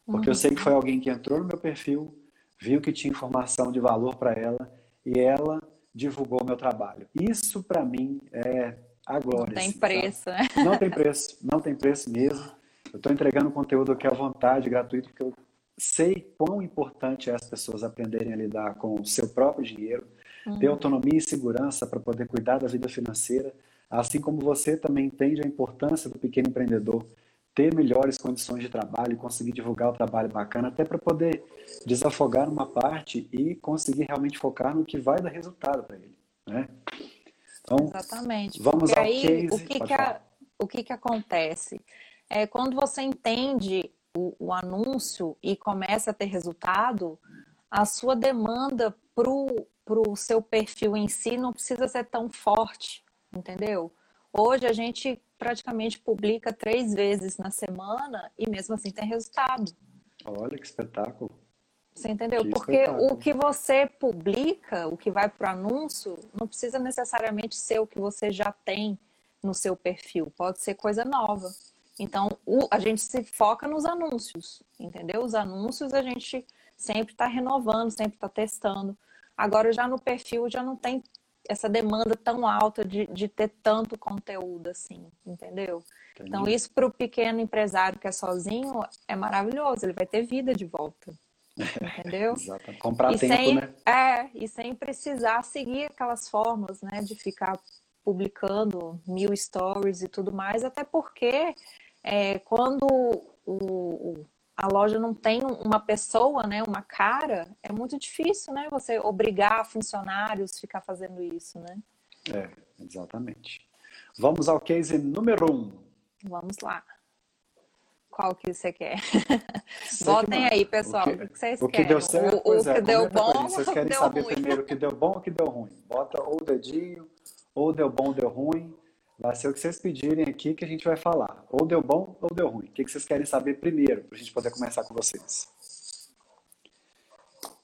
Porque uhum. eu sei que foi alguém que entrou no meu perfil, viu que tinha informação de valor para ela e ela divulgou o meu trabalho. Isso para mim é a glória. Não tem assim, preço, né? Não tem preço, não tem preço mesmo. Eu estou entregando conteúdo aqui à vontade, gratuito, porque eu sei quão importante é as pessoas aprenderem a lidar com o seu próprio dinheiro, uhum. ter autonomia e segurança para poder cuidar da vida financeira, assim como você também entende a importância do pequeno empreendedor ter melhores condições de trabalho, conseguir divulgar o trabalho bacana, até para poder desafogar numa parte e conseguir realmente focar no que vai dar resultado para ele, né? Então, Exatamente. Vamos Porque ao aí, case. O que, que, a, o que, que acontece? É, quando você entende o, o anúncio e começa a ter resultado, a sua demanda para o seu perfil em si não precisa ser tão forte, entendeu? Hoje a gente praticamente publica três vezes na semana e mesmo assim tem resultado. Olha que espetáculo. Você entendeu? Que Porque espetáculo. o que você publica, o que vai para o anúncio, não precisa necessariamente ser o que você já tem no seu perfil, pode ser coisa nova. Então, o, a gente se foca nos anúncios, entendeu? Os anúncios a gente sempre está renovando, sempre está testando. Agora, já no perfil, já não tem essa demanda tão alta de, de ter tanto conteúdo assim, entendeu? Entendi. Então, isso para o pequeno empresário que é sozinho é maravilhoso, ele vai ter vida de volta. Entendeu? Exato. Comprar e tempo, sem, né? É, e sem precisar seguir aquelas formas, né, de ficar publicando mil stories e tudo mais, até porque é, quando o, a loja não tem uma pessoa, né, uma cara, é muito difícil, né, você obrigar funcionários a ficar fazendo isso, né? É, exatamente. Vamos ao case número um. Vamos lá. Qual que você quer? Votem aí, pessoal. O que, o que vocês o que deu certo, o, o é, que deu bom, Vocês querem saber ruim. primeiro o que deu bom ou o que deu ruim? Bota ou o dedinho, ou deu bom, deu ruim. Vai ser o que vocês pedirem aqui que a gente vai falar. Ou deu bom ou deu ruim. O que vocês querem saber primeiro, para a gente poder começar com vocês.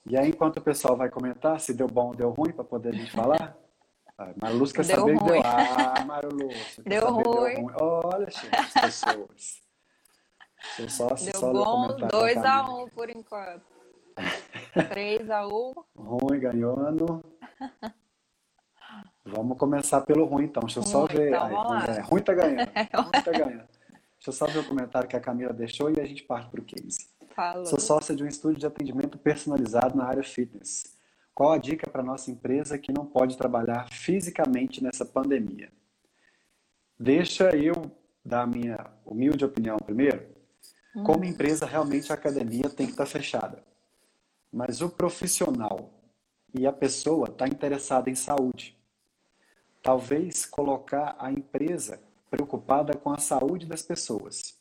E aí, enquanto o pessoal vai comentar se deu bom ou deu ruim, para poder a gente falar. Ah, Marluz quer deu saber ruim. que deu. Ah, Marluz. Deu ruim. deu ruim. Olha, gente, as pessoas. Eu só, deu só bom 2x1 um, por enquanto. 3x1. Um. Ruim ganhando. Vamos começar pelo ruim, então. Deixa eu só ruim, ver. Então, Aí, é, ruim tá ganhando. ruim tá ganhando. Deixa eu só ver o comentário que a Camila deixou e a gente parte para o case. Falou. Sou sócia de um estúdio de atendimento personalizado na área fitness. Qual a dica para nossa empresa que não pode trabalhar fisicamente nessa pandemia? Deixa eu dar a minha humilde opinião primeiro. Hum. Como empresa, realmente a academia tem que estar tá fechada. Mas o profissional e a pessoa está interessada em saúde. Talvez colocar a empresa preocupada com a saúde das pessoas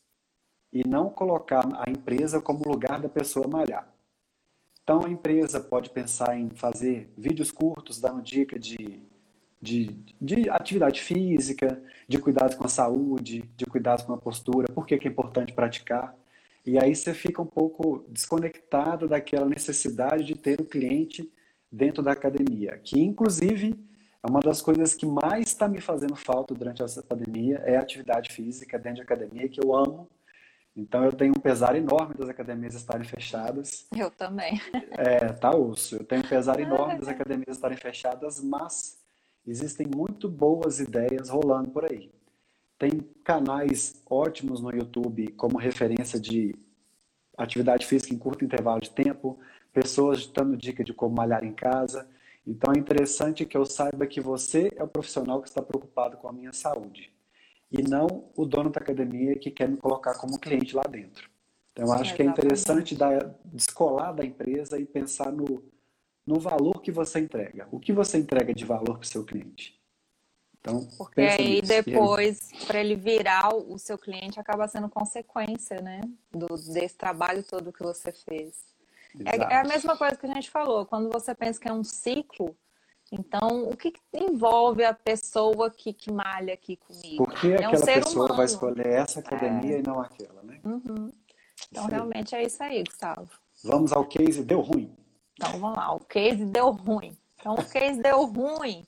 e não colocar a empresa como lugar da pessoa malhar. Então a empresa pode pensar em fazer vídeos curtos dando dica de, de, de atividade física, de cuidados com a saúde, de cuidados com a postura, por que é importante praticar. E aí você fica um pouco desconectado daquela necessidade de ter o cliente dentro da academia, que inclusive é uma das coisas que mais está me fazendo falta durante essa pandemia é a atividade física dentro de academia, que eu amo. Então eu tenho um pesar enorme das academias estarem fechadas. Eu também. É, tá osso. Eu tenho um pesar enorme das academias estarem fechadas, mas existem muito boas ideias rolando por aí. Tem canais ótimos no YouTube como referência de atividade física em curto intervalo de tempo, pessoas dando dica de como malhar em casa. Então é interessante que eu saiba que você é o profissional que está preocupado com a minha saúde e não o dono da academia que quer me colocar como cliente lá dentro. Então eu acho que é interessante dar, descolar da empresa e pensar no, no valor que você entrega. O que você entrega de valor para o seu cliente? Então, Porque aí nisso. depois, para ele virar o seu cliente, acaba sendo consequência, né? Do, desse trabalho todo que você fez. É, é, a mesma coisa que a gente falou, quando você pensa que é um ciclo, então o que, que envolve a pessoa que, que malha aqui comigo? Por que é aquela um pessoa humano. vai escolher essa academia é. e não aquela, né? Uhum. Então realmente é isso aí, Gustavo. Vamos ao case deu ruim. Então vamos lá, o case deu ruim. Então o case deu ruim.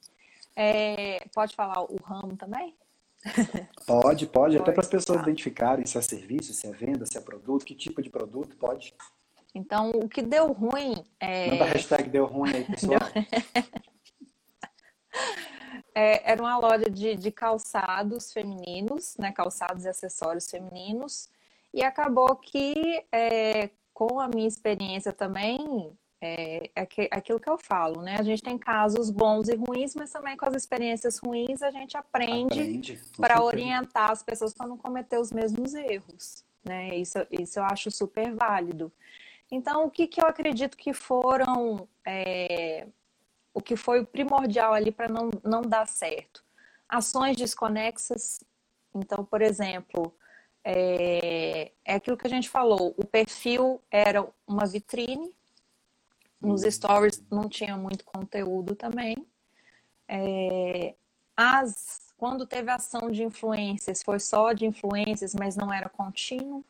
É, pode falar o ramo também? Pode, pode, pode até para as pessoas tá. identificarem se é serviço, se é venda, se é produto, que tipo de produto, pode. Então, o que deu ruim é. Manda a hashtag deu ruim aí, pessoal. é, era uma loja de, de calçados femininos, né? Calçados e acessórios femininos. E acabou que, é, com a minha experiência também, é, é aquilo que eu falo, né? A gente tem casos bons e ruins, mas também com as experiências ruins a gente aprende, aprende para orientar as pessoas para não cometer os mesmos erros, né? Isso, isso eu acho super válido. Então, o que, que eu acredito que foram, é, o que foi o primordial ali para não, não dar certo? Ações desconexas. Então, por exemplo, é, é aquilo que a gente falou, o perfil era uma vitrine, nos uhum. stories não tinha muito conteúdo também. É, as, quando teve ação de influências, foi só de influências, mas não era contínuo.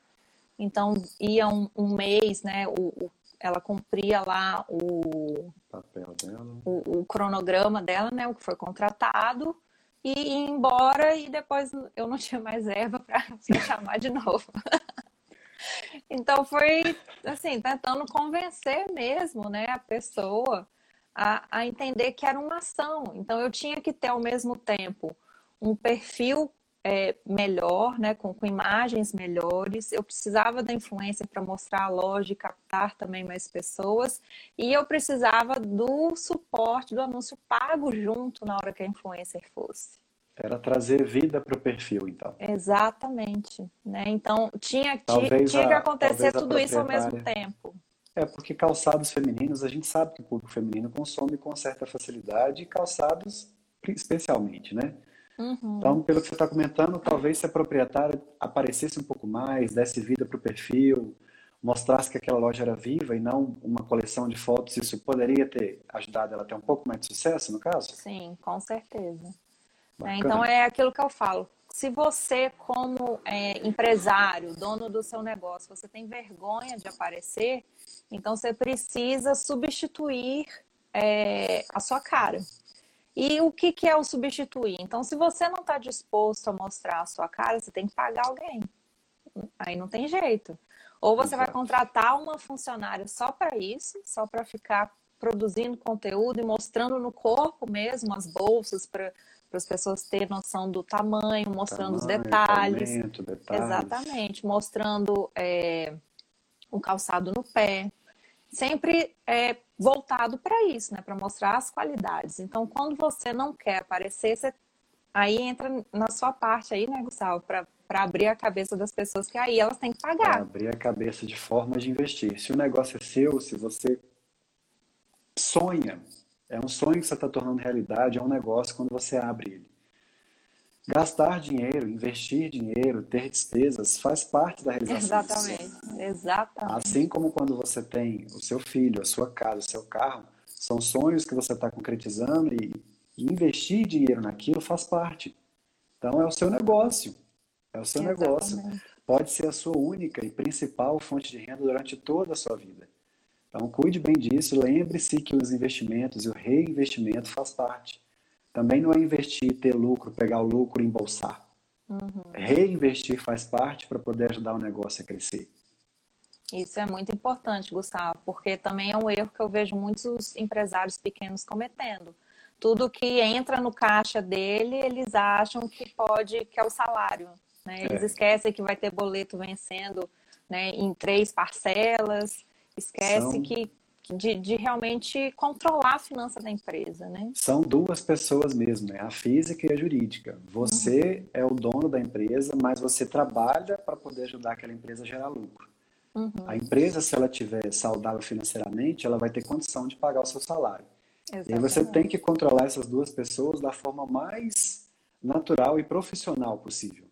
Então, ia um, um mês, né? O, o, ela cumpria lá o papel dela, o, o, cronograma dela, né? O que foi contratado e ir embora e depois eu não tinha mais erva para me chamar de novo. então foi assim tentando convencer mesmo, né, a pessoa a, a entender que era uma ação. Então eu tinha que ter ao mesmo tempo um perfil é, melhor, né, com, com, imagens melhores. Eu precisava da influência para mostrar a loja e captar também mais pessoas. E eu precisava do suporte do anúncio pago junto na hora que a influencer fosse. Era trazer vida para o perfil, então. Exatamente. Né? Então, tinha, talvez tinha a, que acontecer tudo isso ao mesmo tempo. É, porque calçados femininos, a gente sabe que o público feminino consome com certa facilidade, e calçados especialmente, né? Uhum. Então, pelo que você está comentando, talvez se a proprietária aparecesse um pouco mais, desse vida para o perfil, mostrasse que aquela loja era viva e não uma coleção de fotos, isso poderia ter ajudado ela a ter um pouco mais de sucesso, no caso? Sim, com certeza. É, então, é aquilo que eu falo. Se você, como é, empresário, dono do seu negócio, você tem vergonha de aparecer, então você precisa substituir é, a sua cara. E o que, que é o substituir? Então, se você não está disposto a mostrar a sua cara, você tem que pagar alguém. Aí não tem jeito. Ou você vai contratar uma funcionária só para isso, só para ficar produzindo conteúdo e mostrando no corpo mesmo as bolsas para as pessoas terem noção do tamanho, mostrando tamanho, os detalhes. detalhes. Exatamente, mostrando é, o calçado no pé. Sempre é, voltado para isso, né? Para mostrar as qualidades. Então, quando você não quer aparecer, você... aí entra na sua parte aí, né, Gustavo, para para abrir a cabeça das pessoas que aí elas têm que pagar. Pra abrir a cabeça de forma de investir. Se o negócio é seu, se você sonha, é um sonho que você está tornando realidade, é um negócio quando você abre ele. Gastar dinheiro, investir dinheiro, ter despesas faz parte da realização. Exatamente, exatamente. Assim como quando você tem o seu filho, a sua casa, o seu carro, são sonhos que você está concretizando e, e, investir dinheiro naquilo faz parte. Então é o seu negócio, é o seu exatamente. negócio. Pode ser a sua única e principal fonte de renda durante toda a sua vida. Então cuide bem disso, lembre-se que os investimentos e o reinvestimento faz parte. Também não é investir, ter lucro, pegar o lucro e embolsar. Uhum. Reinvestir faz parte para poder ajudar o negócio a crescer. Isso é muito importante, Gustavo, porque também é um erro que eu vejo muitos empresários pequenos cometendo. Tudo que entra no caixa dele, eles acham que pode, que é o salário. Né? Eles é. esquecem que vai ter boleto vencendo né, em três parcelas, esquece São... que de, de, realmente controlar a finança da empresa, né? São duas pessoas mesmo, né? A física e a jurídica. Você uhum. é o dono da empresa, mas você trabalha para poder ajudar aquela empresa a gerar lucro. Uhum. A empresa, se ela tiver saudável financeiramente, ela vai ter condição de pagar o seu salário. Exatamente. E aí você tem que controlar essas duas pessoas da forma mais natural e profissional possível.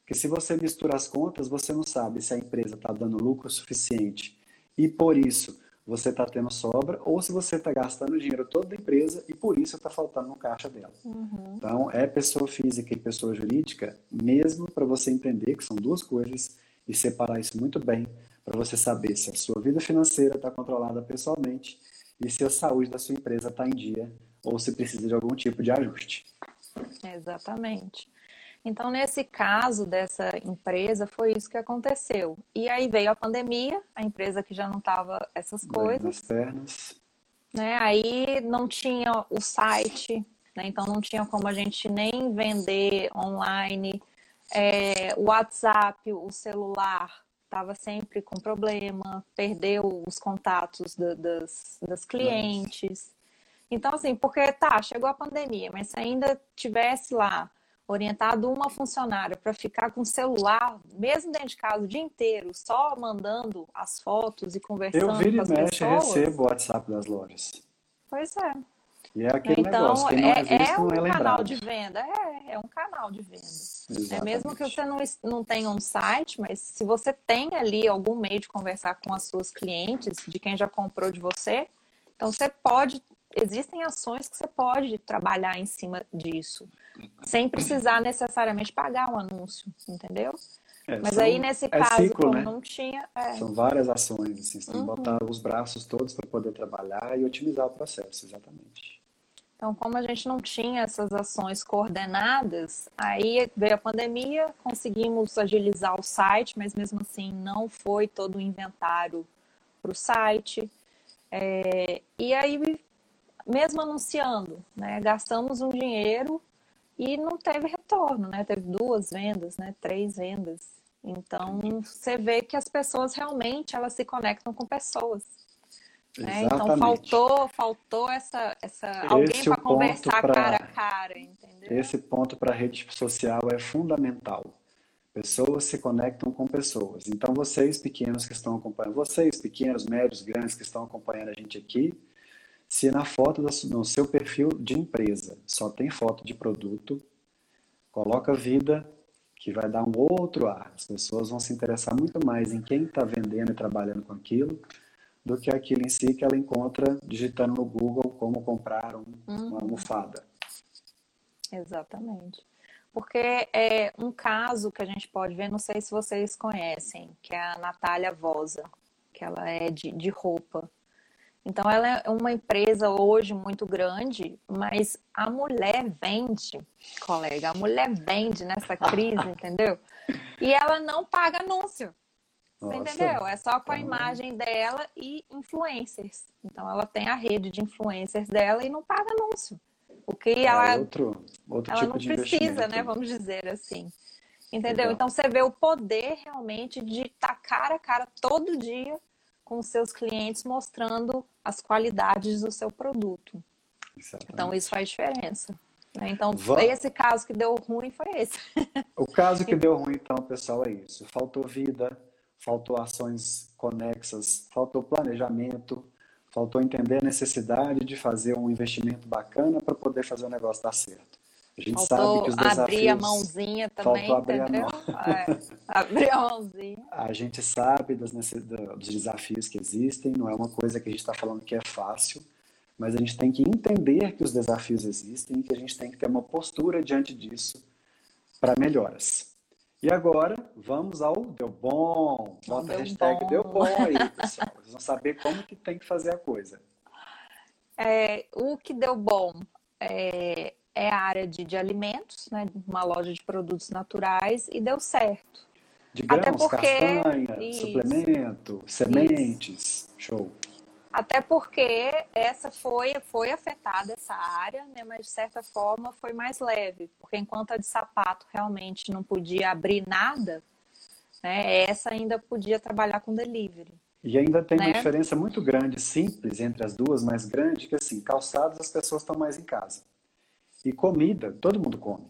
Porque se você mistura as contas, você não sabe se a empresa está dando lucro suficiente e por isso você está tendo sobra ou se você está gastando o dinheiro todo da empresa e por isso está faltando no caixa dela. Uhum. Então, é pessoa física e pessoa jurídica, mesmo para você entender que são duas coisas e separar isso muito bem, para você saber se a sua vida financeira está controlada pessoalmente e se a saúde da sua empresa está em dia ou se precisa de algum tipo de ajuste. Exatamente. Então, nesse caso dessa empresa, foi isso que aconteceu. E aí veio a pandemia, a empresa que já não estava essas coisas. pernas. Né? Aí não tinha o site, né? então não tinha como a gente nem vender online. É, o WhatsApp, o celular, estava sempre com problema, perdeu os contatos da, das, das clientes. Então, assim, porque tá, chegou a pandemia, mas se ainda tivesse lá orientado uma funcionária para ficar com o celular, mesmo dentro de casa, o dia inteiro, só mandando as fotos e conversando eu viro com as e mexe, pessoas. Eu recebo o WhatsApp das lojas. Pois é. E é aquele então, negócio, quem não é, é, visto é um não é canal de venda, é, é um canal de venda. É mesmo que você não, não tenha um site, mas se você tem ali algum meio de conversar com as suas clientes, de quem já comprou de você, então você pode, existem ações que você pode trabalhar em cima disso, sem precisar necessariamente pagar um anúncio, entendeu? É, Mas são- aí, nesse é caso, ciclo, como né? não tinha. é, São várias ações, assim, você tem Uhum. que botar os braços todos para poder trabalhar e otimizar o processo, exatamente. Então, como a gente não tinha essas ações coordenadas, aí veio a pandemia, conseguimos agilizar o site, mas mesmo assim não foi todo o inventário para o site. É, e aí, mesmo anunciando, né, gastamos um dinheiro e não teve retorno, né? Teve duas vendas, né? Três vendas. Então, você vê que as pessoas realmente elas se conectam com pessoas. né? Então faltou, faltou essa, essa alguém é o para conversar pra- cara a cara, entendeu? Esse ponto para a rede social é fundamental. Pessoas se conectam com pessoas. Então, vocês pequenos que estão acompanhando, vocês pequenos, médios, grandes que estão acompanhando a gente aqui, se na foto, da no seu perfil de empresa só tem foto de produto, coloca vida, que vai dar um outro ar. As pessoas vão se interessar muito mais em quem está vendendo e trabalhando com aquilo do que aquilo em si que ela encontra digitando no Google como comprar um- uma almofada. Exatamente. Porque é um caso que a gente pode ver, não sei se vocês conhecem, que é a Natália Vosa, que ela é de, de roupa. Então, ela é uma empresa hoje muito grande, mas a mulher vende, colega, a mulher vende nessa crise, entendeu? E ela não paga anúncio. Você entendeu? É só com a imagem dela e influencers. Então, ela tem a rede de influencers dela e não paga anúncio. O que É ela outro, outro ela tipo não de precisa, né? Vamos dizer assim. Entendeu? Legal. Então você vê o poder realmente de estar cara a cara todo dia com seus clientes mostrando as qualidades do seu produto. Exatamente. Então isso faz diferença. né? Então Va- esse caso que deu ruim foi esse. O caso que deu ruim, então, pessoal, é isso. Faltou vida, faltou ações conexas, faltou planejamento, faltou entender a necessidade de fazer um investimento bacana para poder fazer o negócio dar certo. A gente sabe Faltou que os abrir a desafios. mãozinha também, faltou abrir a entendeu? É, abrir a mãozinha. A gente sabe da- dos desafios que existem, não é uma coisa que a gente está falando que é fácil, mas a gente tem que entender que os desafios existem e que a gente tem que ter uma postura diante disso para melhoras. E agora, vamos ao Deu Bom. Bota Deu a hashtag bom. Deu Bom aí, pessoal. Vocês vão saber como que tem que fazer a coisa. É, o que deu bom é, é a área de, de alimentos, né? Uma loja de produtos naturais e deu certo. De Até grãos, porque- castanha, isso. suplemento, sementes, show. Até porque essa foi, foi afetada essa área, né? Mas de certa forma foi mais leve, porque enquanto a de sapato realmente não podia abrir nada, né? Essa ainda podia trabalhar com delivery. E ainda tem uma Né? diferença muito grande, simples, entre as duas, mas grande, que assim, calçados as pessoas estão mais em casa. E comida, todo mundo come.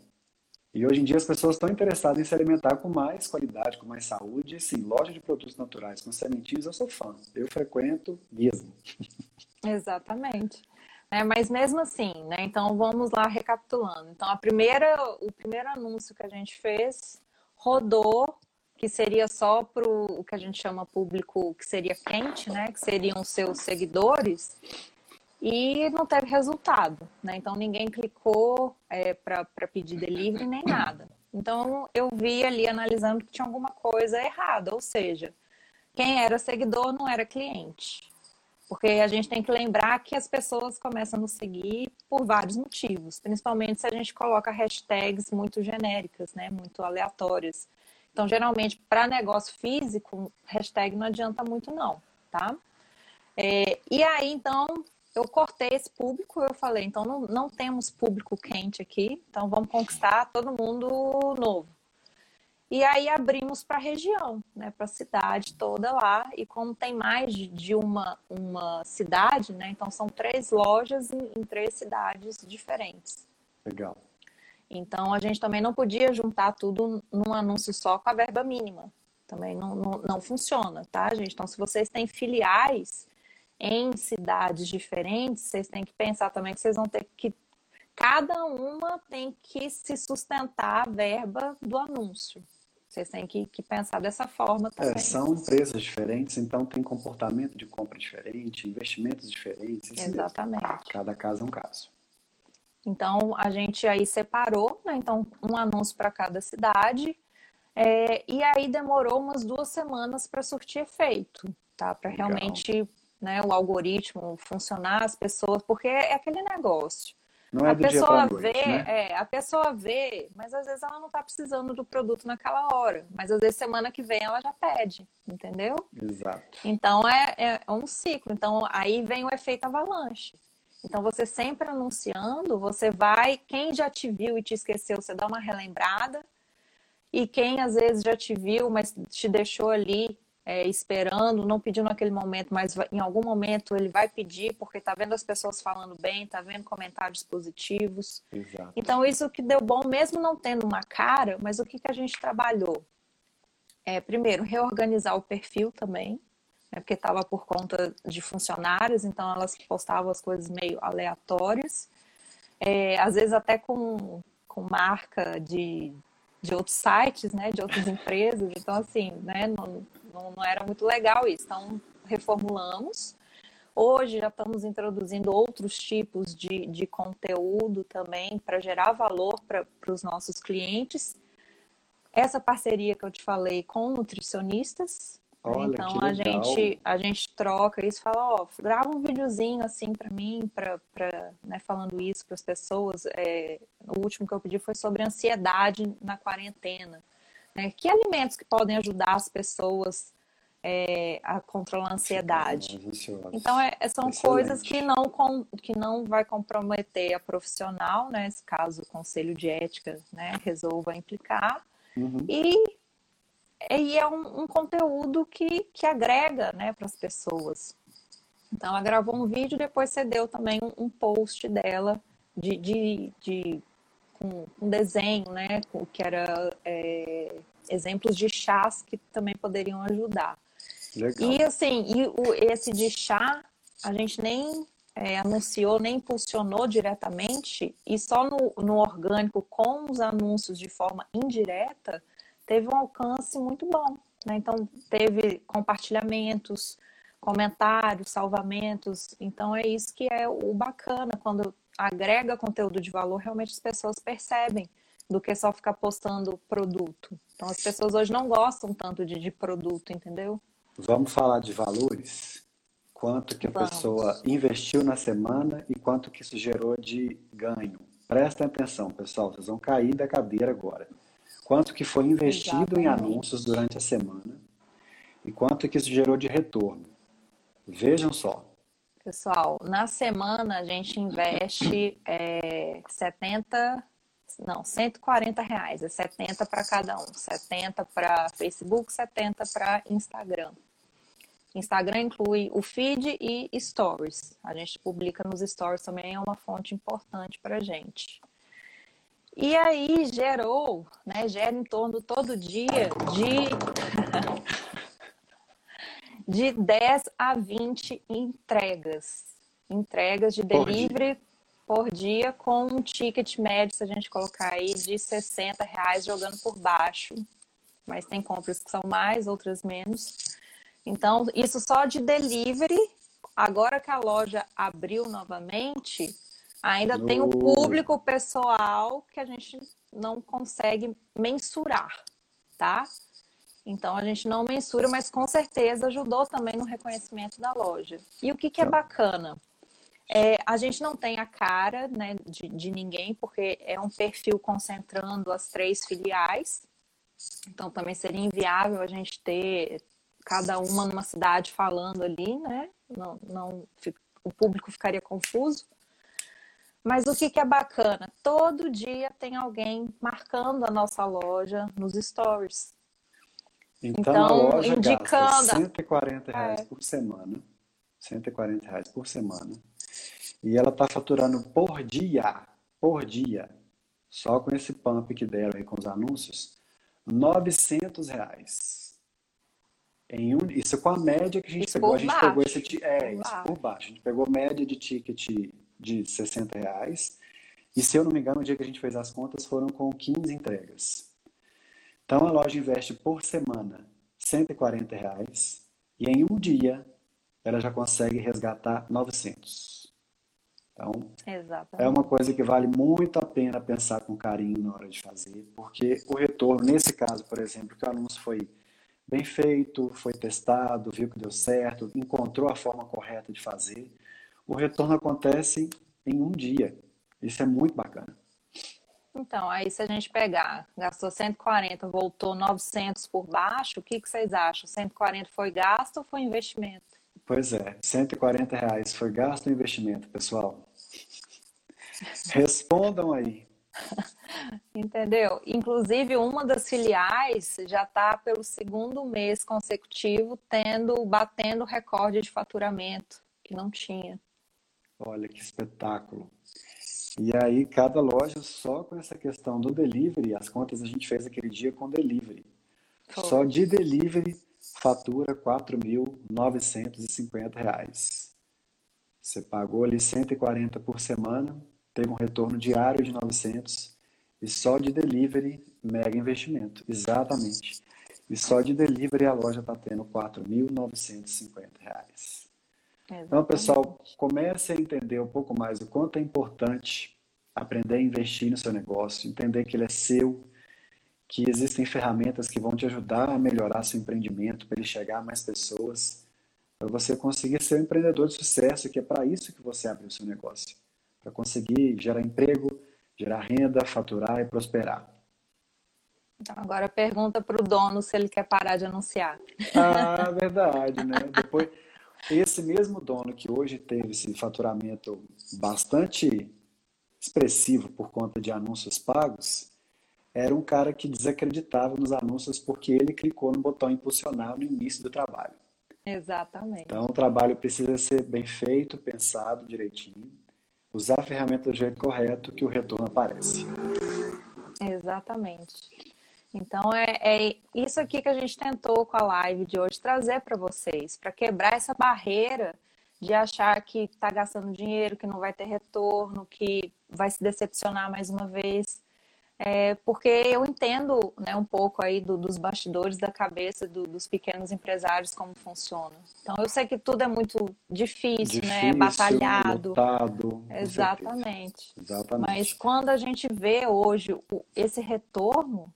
E hoje em dia as pessoas estão interessadas em se alimentar com mais qualidade, com mais saúde. Sim, loja de produtos naturais com sementinhos, eu sou fã. Eu frequento mesmo. Exatamente. É, mas mesmo assim, né? Então vamos lá recapitulando. Então a primeira, o primeiro anúncio que a gente fez rodou, que seria só para o que a gente chama público que seria quente, né? Que seriam seus seguidores, e não teve resultado, né? Então ninguém clicou é, para pedir delivery nem nada. Então eu vi ali analisando que tinha alguma coisa errada, ou seja, quem era seguidor não era cliente. Porque a gente tem que lembrar que as pessoas começam a nos seguir por vários motivos, principalmente se a gente coloca hashtags muito genéricas, né, muito aleatórias. Então, geralmente, para negócio físico, hashtag não adianta muito não, tá? É, e aí, então, eu cortei esse público, eu falei, então não, não temos público quente aqui, então vamos conquistar todo mundo novo. E aí abrimos para a região, né, para a cidade toda lá. E como tem mais de uma, uma cidade, né, então são três lojas em, em três cidades diferentes. Legal. Então a gente também não podia juntar tudo num anúncio só com a verba mínima. Também não, não, não funciona, tá, gente? Então, se vocês têm filiais em cidades diferentes, vocês têm que pensar também que vocês vão ter que. Cada uma tem que se sustentar a verba do anúncio. Vocês têm que, que pensar dessa forma é, também. É, são empresas diferentes, então tem comportamento de compra diferente, investimentos diferentes. Exatamente. Mesmo. Cada caso é um caso. Então a gente aí separou, né? Então um anúncio para cada cidade. É, e aí demorou umas duas semanas para surtir efeito, tá? Para realmente né, o algoritmo funcionar, as pessoas, porque é aquele negócio. Não é a pessoa noite, vê, né? é, a pessoa vê, mas às vezes ela não está precisando do produto naquela hora. Mas às vezes semana que vem ela já pede, entendeu? Exato. Então é, é, é um ciclo. Então aí vem o efeito avalanche. Então você sempre anunciando, você vai, quem já te viu e te esqueceu, você dá uma relembrada. E quem às vezes já te viu, mas te deixou ali é, esperando, não pediu naquele momento, mas em algum momento ele vai pedir, porque está vendo as pessoas falando bem, está vendo comentários positivos. Exato. Então, isso que deu bom, mesmo não tendo uma cara, mas o que, que a gente trabalhou? É, primeiro, reorganizar o perfil também, né, porque estava por conta de funcionários, então elas postavam as coisas meio aleatórias, é, às vezes até com, com marca de, de outros sites, né, de outras empresas, então assim, né, não, não, era muito legal isso. Então, reformulamos. Hoje já estamos introduzindo outros tipos de, de conteúdo também para gerar valor para os nossos clientes. Essa parceria que eu te falei com nutricionistas. Olha, então a gente a gente troca isso, fala, ó, grava um videozinho assim para mim, para né, falando isso para as pessoas. É, o último que eu pedi foi sobre ansiedade na quarentena. Né? Que alimentos que podem ajudar as pessoas é, a controlar a ansiedade? Então, é, é, são Excelente. coisas que não, com, que não vai comprometer a profissional, né? Esse caso o Conselho de Ética né, resolva implicar. Uhum. E, e é um, um, conteúdo que, que agrega né, para as pessoas. Então, ela gravou um vídeo, depois você deu também um, um post dela de, de, de com um desenho, né? Que era é, exemplos de chás que também poderiam ajudar. Legal. E assim, e o, esse de chá, a gente nem é, anunciou, nem impulsionou diretamente, e só no, no orgânico, com os anúncios de forma indireta, teve um alcance muito bom. Né? Então, teve compartilhamentos, comentários, salvamentos. Então, é isso que é o bacana, quando agrega conteúdo de valor, realmente as pessoas percebem do que só ficar postando produto. Então as pessoas hoje não gostam tanto de, de produto, entendeu? Vamos falar de valores? Quanto que a Vamos. pessoa investiu na semana e quanto que isso gerou de ganho. Prestem atenção, pessoal, vocês vão cair da cadeira agora. Quanto que foi investido Exatamente. em anúncios durante a semana e quanto que isso gerou de retorno. Vejam só, Pessoal, na semana a gente investe é, 70, não, 140 reais, é 70 para cada um, 70 para Facebook, 70 para Instagram. Instagram inclui o feed e stories. A gente publica nos stories também, é uma fonte importante para a gente. E aí gerou, né, gera em torno todo dia de de 10 a 20 entregas. Entregas de delivery por dia, por dia com um ticket médio, se a gente colocar aí, de 60 reais jogando por baixo. Mas tem compras que são mais, outras menos. Então, isso só de delivery. Agora que a loja abriu novamente, ainda no... tem o público pessoal que a gente não consegue mensurar, tá? Então a gente não mensura, mas com certeza ajudou também no reconhecimento da loja. E o que, que é tá. bacana? É, a gente não tem a cara né, de, de ninguém, porque é um perfil concentrando as três filiais. Então também seria inviável a gente ter cada uma numa cidade falando ali, né? Não, não, o público ficaria confuso. Mas o que, que é bacana? Todo dia tem alguém marcando a nossa loja nos stories. Então, a Então, loja indicando. gasta 140 reais É, por semana. 140 reais por semana. E ela está faturando por dia, por dia, só com esse pump que deram aí com os anúncios, 900 reais. Em um, isso com a média que a gente isso pegou. A gente pegou baixo. esse, ti- é, isso por baixo. A gente pegou média de ticket de 60 reais. E se eu não me engano, o dia que a gente fez as contas foram com 15 entregas. Então a loja investe por semana 140 reais e em um dia ela já consegue resgatar 900. Então é Exatamente. uma coisa que vale muito a pena pensar com carinho na hora de fazer, porque o retorno, nesse caso, por exemplo, que o anúncio foi bem feito, foi testado, viu que deu certo, encontrou a forma correta de fazer, o retorno acontece em um dia. Isso é muito bacana. Então, aí se a gente pegar, gastou 140, voltou 900 por baixo, o que que vocês acham? 140 foi gasto ou foi investimento? Pois é, 140 reais foi gasto ou investimento, pessoal? Respondam aí. Entendeu? Inclusive, uma das filiais já está pelo segundo mês consecutivo tendo, batendo recorde de faturamento, que não tinha. Olha que espetáculo. E aí, cada loja só com essa questão do delivery, as contas a gente fez aquele dia com delivery. Foi. Só de delivery fatura 4.950 reais. Você pagou ali 140 por semana, teve um retorno diário de 900 e só de delivery, mega investimento. Exatamente. E só de delivery a loja está tendo R$ 4.950 Então, pessoal, comece a entender um pouco mais o quanto é importante aprender a investir no seu negócio, entender que ele é seu, que existem ferramentas que vão te ajudar a melhorar seu empreendimento, para ele chegar a mais pessoas, para você conseguir ser um empreendedor de sucesso, que é para isso que você abriu o seu negócio, para conseguir gerar emprego, gerar renda, faturar e prosperar. Então, agora pergunta para o dono se ele quer parar de anunciar. Ah, verdade, né? Depois, esse mesmo dono que hoje teve esse faturamento bastante expressivo por conta de anúncios pagos, era um cara que desacreditava nos anúncios porque ele clicou no botão impulsionar no início do trabalho. Exatamente. Então, o trabalho precisa ser bem feito, pensado direitinho, usar a ferramenta do jeito correto que o retorno aparece. Exatamente. Então é, é isso aqui que a gente tentou com a live de hoje trazer para vocês, para quebrar essa barreira de achar que está gastando dinheiro, que não vai ter retorno, que vai se decepcionar mais uma vez. É, porque eu entendo né, um pouco aí do- dos bastidores da cabeça do- dos pequenos empresários como funciona. Então eu sei que tudo é muito difícil, né? Difícil, batalhado. lotado, com certeza. Exatamente. Mas Exatamente. quando a gente vê hoje esse retorno,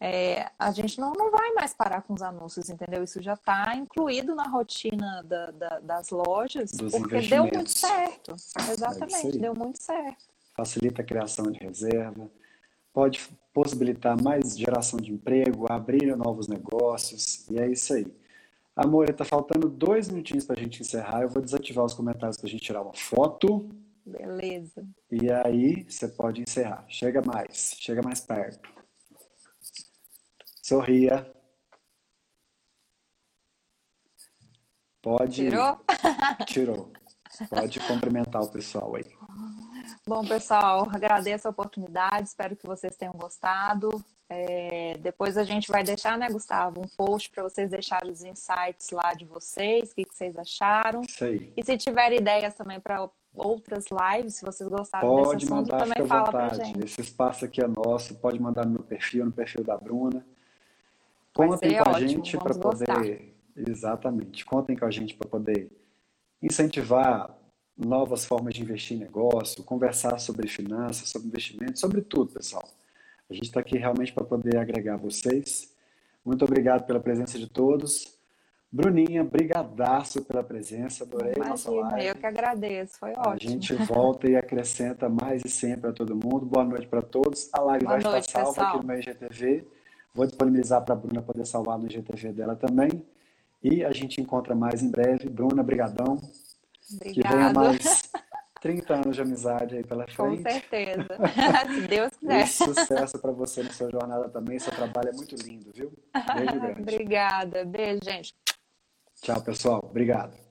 é, a gente não, não vai mais parar com os anúncios, entendeu? Isso já está incluído na rotina da- da- das lojas, Dos porque deu muito certo. É Exatamente, aí. deu muito certo. facilita a criação de reserva, pode possibilitar mais geração de emprego, abrir novos negócios, e é isso aí. Amor, está faltando dois minutinhos para a gente encerrar. Eu vou desativar os comentários para a gente tirar uma foto, Beleza. e aí você pode encerrar. Chega mais, chega mais perto. Sorria. Pode. Tirou? Tirou. Pode cumprimentar o pessoal aí. Bom, pessoal, agradeço a oportunidade, espero que vocês tenham gostado. É, depois a gente vai deixar, né, Gustavo, um post para vocês deixarem os insights lá de vocês, o que, que vocês acharam. Aí. E se tiver ideias também para outras lives, se vocês gostaram desse Pode assunto, mandar, também fica fala vontade. gente. Esse espaço aqui é nosso. Pode mandar no meu perfil, no perfil da Bruna. Contem com a ótimo, gente para gostar. poder. Exatamente. Contem com a gente para poder incentivar novas formas de investir em negócio, conversar sobre finanças, sobre investimentos, sobre tudo, pessoal. A gente está aqui realmente para poder agregar vocês. Muito obrigado pela presença de todos. Bruninha, brigadaço pela presença. Adorei a nossa Imagina, live. eu que agradeço, foi A ótimo. gente volta e acrescenta mais e sempre a todo mundo. Boa noite para todos. A live Boa vai noite, estar salva pessoal. aqui no meu IGTV. Vou disponibilizar para a Bruna poder salvar no IGTV dela também. E a gente encontra mais em breve. Bruna, brigadão. Que venha Obrigada. mais 30 anos de amizade aí pela frente. Com certeza. Se Deus quiser. E sucesso para você na sua jornada também. Seu trabalho é muito lindo, viu? Beijo grande. Obrigada. Beijo, gente. Tchau, pessoal. Obrigado.